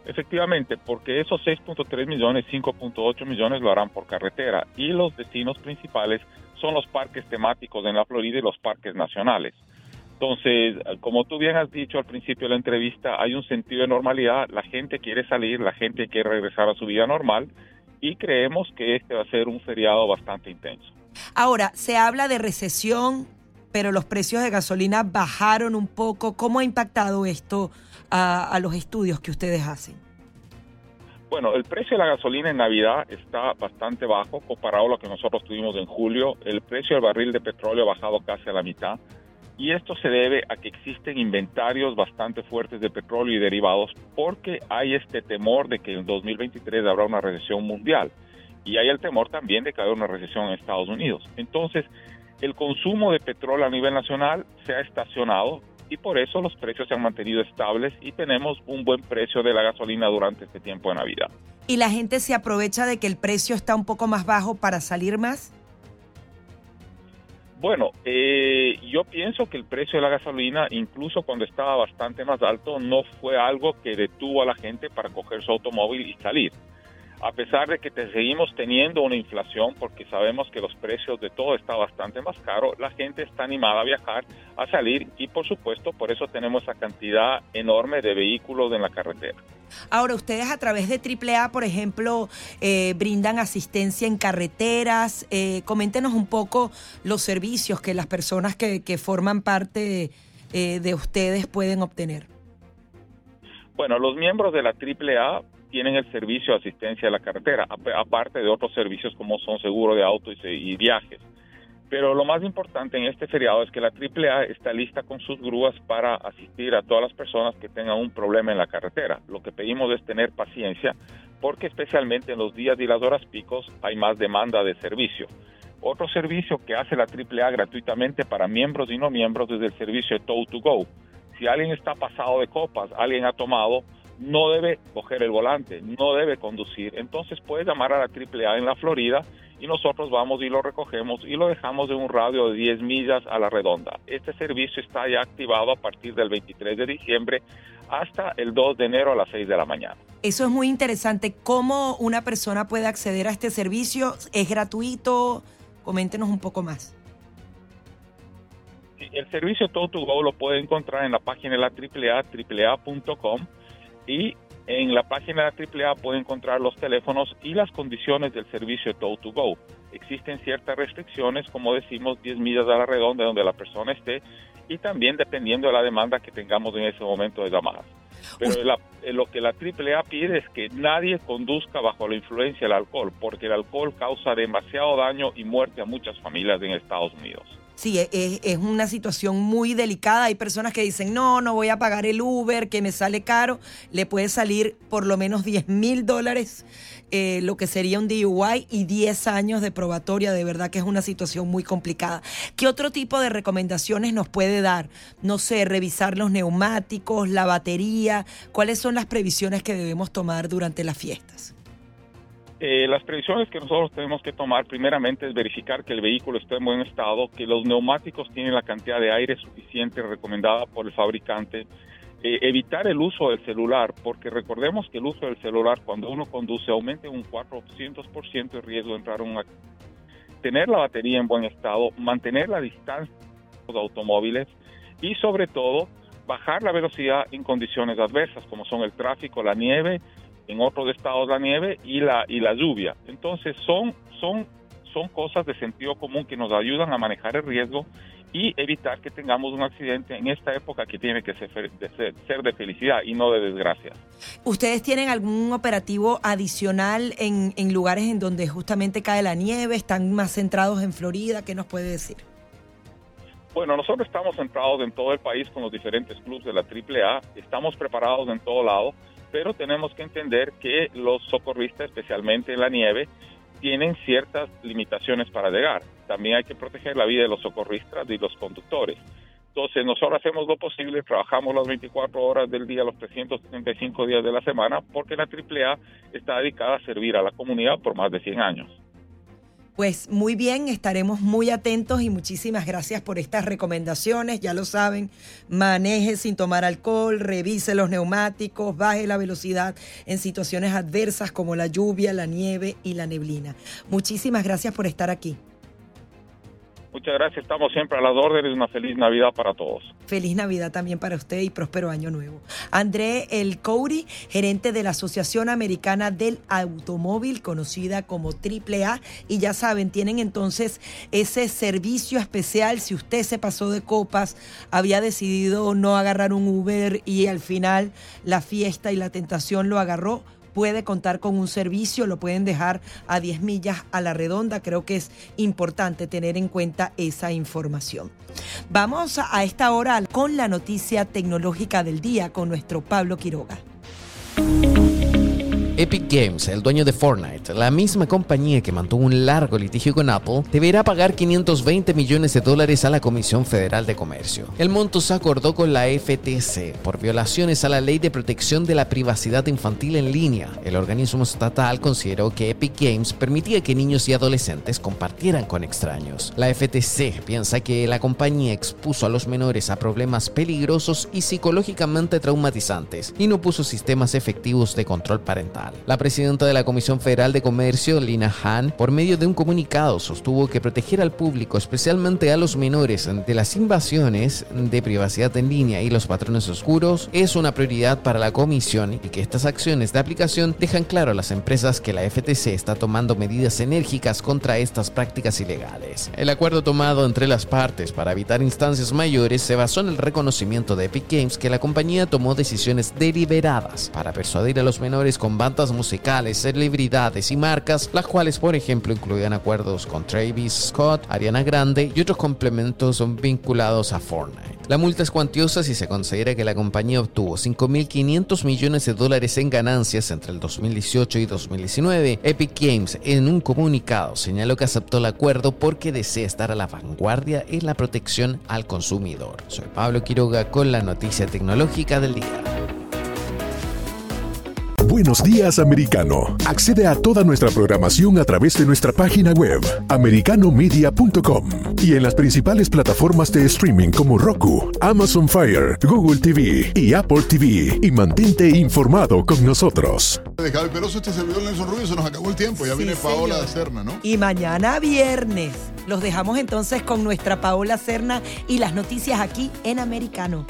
Efectivamente, porque esos 6.3 millones, 5.8 millones lo harán por carretera y los destinos principales son los parques temáticos en la Florida y los parques nacionales. Entonces, como tú bien has dicho al principio de la entrevista, hay un sentido de normalidad, la gente quiere salir, la gente quiere regresar a su vida normal y creemos que este va a ser un feriado bastante intenso. Ahora, se habla de recesión, pero los precios de gasolina bajaron un poco. ¿Cómo ha impactado esto a, a los estudios que ustedes hacen? Bueno, el precio de la gasolina en Navidad está bastante bajo comparado a lo que nosotros tuvimos en julio. El precio del barril de petróleo ha bajado casi a la mitad. Y esto se debe a que existen inventarios bastante fuertes de petróleo y derivados porque hay este temor de que en 2023 habrá una recesión mundial. Y hay el temor también de que haya una recesión en Estados Unidos. Entonces, el consumo de petróleo a nivel nacional se ha estacionado y por eso los precios se han mantenido estables y tenemos un buen precio de la gasolina durante este tiempo de Navidad. ¿Y la gente se aprovecha de que el precio está un poco más bajo para salir más? Bueno, eh, yo pienso que el precio de la gasolina, incluso cuando estaba bastante más alto, no fue algo que detuvo a la gente para coger su automóvil y salir a pesar de que te seguimos teniendo una inflación, porque sabemos que los precios de todo está bastante más caro, la gente está animada a viajar, a salir y por supuesto por eso tenemos esa cantidad enorme de vehículos en la carretera. Ahora, ustedes a través de AAA, por ejemplo, eh, brindan asistencia en carreteras. Eh, coméntenos un poco los servicios que las personas que, forman parte eh, de ustedes pueden obtener. Bueno, los miembros de la AAA tienen el servicio de asistencia a la carretera, aparte de otros servicios como son seguro de auto y, viajes. Pero lo más importante en este feriado es que la AAA está lista con sus grúas para asistir a todas las personas que tengan un problema en la carretera. Lo que pedimos es tener paciencia porque especialmente en los días y las horas picos hay más demanda de servicio. Otro servicio que hace la AAA gratuitamente para miembros y no miembros es el servicio Tow to Go. Si alguien está pasado de copas, alguien ha tomado, no debe coger el volante, no debe conducir. Entonces puede llamar a la AAA en la Florida y nosotros vamos y lo recogemos y lo dejamos en un radio de 10 millas a la redonda. Este servicio está ya activado a partir del 23 de diciembre hasta el 2 de enero a las 6 de la mañana. Eso es muy interesante. ¿Cómo una persona puede acceder a este servicio? ¿Es gratuito? Coméntenos un poco más. el servicio Todo to Go lo puede encontrar en la página de la AAA, aaa.com y en la página de la AAA puede encontrar los teléfonos y las condiciones del servicio Tow to Go. Existen ciertas restricciones, como decimos, 10 millas a la redonda donde la persona esté y también dependiendo de la demanda que tengamos en ese momento de llamadas. Pero eh, lo que la AAA pide es que nadie conduzca bajo la influencia del alcohol, porque el alcohol causa demasiado daño y muerte a muchas familias en Estados Unidos. Sí, e, e, es, una situación muy delicada. Hay personas que dicen, no, no voy a pagar el Uber, que me sale caro. Le puede salir por lo menos 10 mil dólares, eh, lo que sería un DUI, y 10 años de probatoria. De verdad que es una situación muy complicada. ¿Qué otro tipo de recomendaciones nos puede dar? No sé, revisar los neumáticos, la batería. ¿Cuáles son las previsiones que debemos tomar durante las fiestas? Eh, las previsiones que nosotros tenemos que tomar primeramente es verificar que el vehículo esté en buen estado, que los neumáticos tienen la cantidad de aire suficiente recomendada por el fabricante, eh, evitar el uso del celular, porque recordemos que el uso del celular cuando uno conduce aumenta un 400% el riesgo de entrar en un tener la batería en buen estado, mantener la distancia de los automóviles y sobre todo bajar la velocidad en condiciones adversas como son el tráfico, la nieve, en otros estados la nieve y la, y la lluvia. Entonces son, son, son cosas de sentido común que nos ayudan a manejar el riesgo y evitar que tengamos un accidente en esta época que tiene que ser de, ser, de felicidad y no de desgracia. ¿Ustedes tienen algún operativo adicional en, en lugares en donde justamente cae la nieve? ¿Están más centrados en Florida? ¿Qué nos puede decir? Bueno, nosotros estamos centrados en todo el país con los diferentes clubes de la AAA, estamos preparados en todo lado pero tenemos que entender que los socorristas, especialmente en la nieve, tienen ciertas limitaciones para llegar. También hay que proteger la vida de los socorristas y los conductores. Entonces, nosotros hacemos lo posible, trabajamos las 24 horas del día, los 375 días de la semana, porque la AAA está dedicada a servir a la comunidad por más de 100 años. Pues muy bien, estaremos muy atentos y muchísimas gracias por estas recomendaciones. Ya lo saben, maneje sin tomar alcohol, revise los neumáticos, baje la velocidad en situaciones adversas como la lluvia, la nieve y la neblina. Muchísimas gracias por estar aquí. Muchas gracias, estamos siempre a las órdenes. Una feliz Navidad para todos. Feliz Navidad también para usted y próspero año nuevo. André El Couri, gerente de la Asociación Americana del Automóvil, conocida como AAA. Y ya saben, tienen entonces ese servicio especial si usted se pasó de copas, había decidido no agarrar un Uber y al final la fiesta y la tentación lo agarró puede contar con un servicio, lo pueden dejar a 10 millas a la redonda. Creo que es importante tener en cuenta esa información. Vamos a esta hora con la noticia tecnológica del día con nuestro Pablo Quiroga. Epic Games, el dueño de Fortnite, la misma compañía que mantuvo un largo litigio con Apple, deberá pagar 520 millones de dólares a la Comisión Federal de Comercio. El monto se acordó con la FTC por violaciones a la Ley de Protección de la Privacidad Infantil en línea. El organismo estatal consideró que Epic Games permitía que niños y adolescentes compartieran con extraños. La FTC piensa que la compañía expuso a los menores a problemas peligrosos y psicológicamente traumatizantes y no puso sistemas efectivos de control parental. La presidenta de la Comisión Federal de Comercio, Lina Han, por medio de un comunicado sostuvo que proteger al público, especialmente a los menores, de las invasiones de privacidad en línea y los patrones oscuros es una prioridad para la Comisión y que estas acciones de aplicación dejan claro a las empresas que la FTC está tomando medidas enérgicas contra estas prácticas ilegales. El acuerdo tomado entre las partes para evitar instancias mayores se basó en el reconocimiento de Epic Games que la compañía tomó decisiones deliberadas para persuadir a los menores con bandas musicales, celebridades y marcas, las cuales por ejemplo incluían acuerdos con Travis Scott, Ariana Grande y otros complementos vinculados a Fortnite. La multa es cuantiosa si se considera que la compañía obtuvo 5.500 millones de dólares en ganancias entre el 2018 y 2019. Epic Games en un comunicado señaló que aceptó el acuerdo porque desea estar a la vanguardia en la protección al consumidor. Soy Pablo Quiroga con la noticia tecnológica del día. Buenos días, americano. Accede a toda nuestra programación a través de nuestra página web, americanomedia.com, y en las principales plataformas de streaming como Roku, Amazon Fire, Google TV y Apple TV. Y mantente informado con nosotros. De Javi Peroso, este servidor Nelson Rubio, se nos acabó el tiempo. Ya Sí, viene Paola señor. Serna, ¿no? Y mañana viernes los dejamos entonces con nuestra Paola Serna y las noticias aquí en Americano.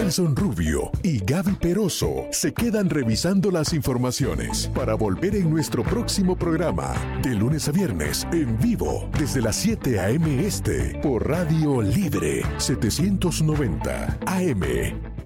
Nelson Rubio y Gaby Peroso se quedan revisando las informaciones para volver en nuestro próximo programa, de lunes a viernes, en vivo, desde las 7 a.m. Este, por Radio Libre 790 AM.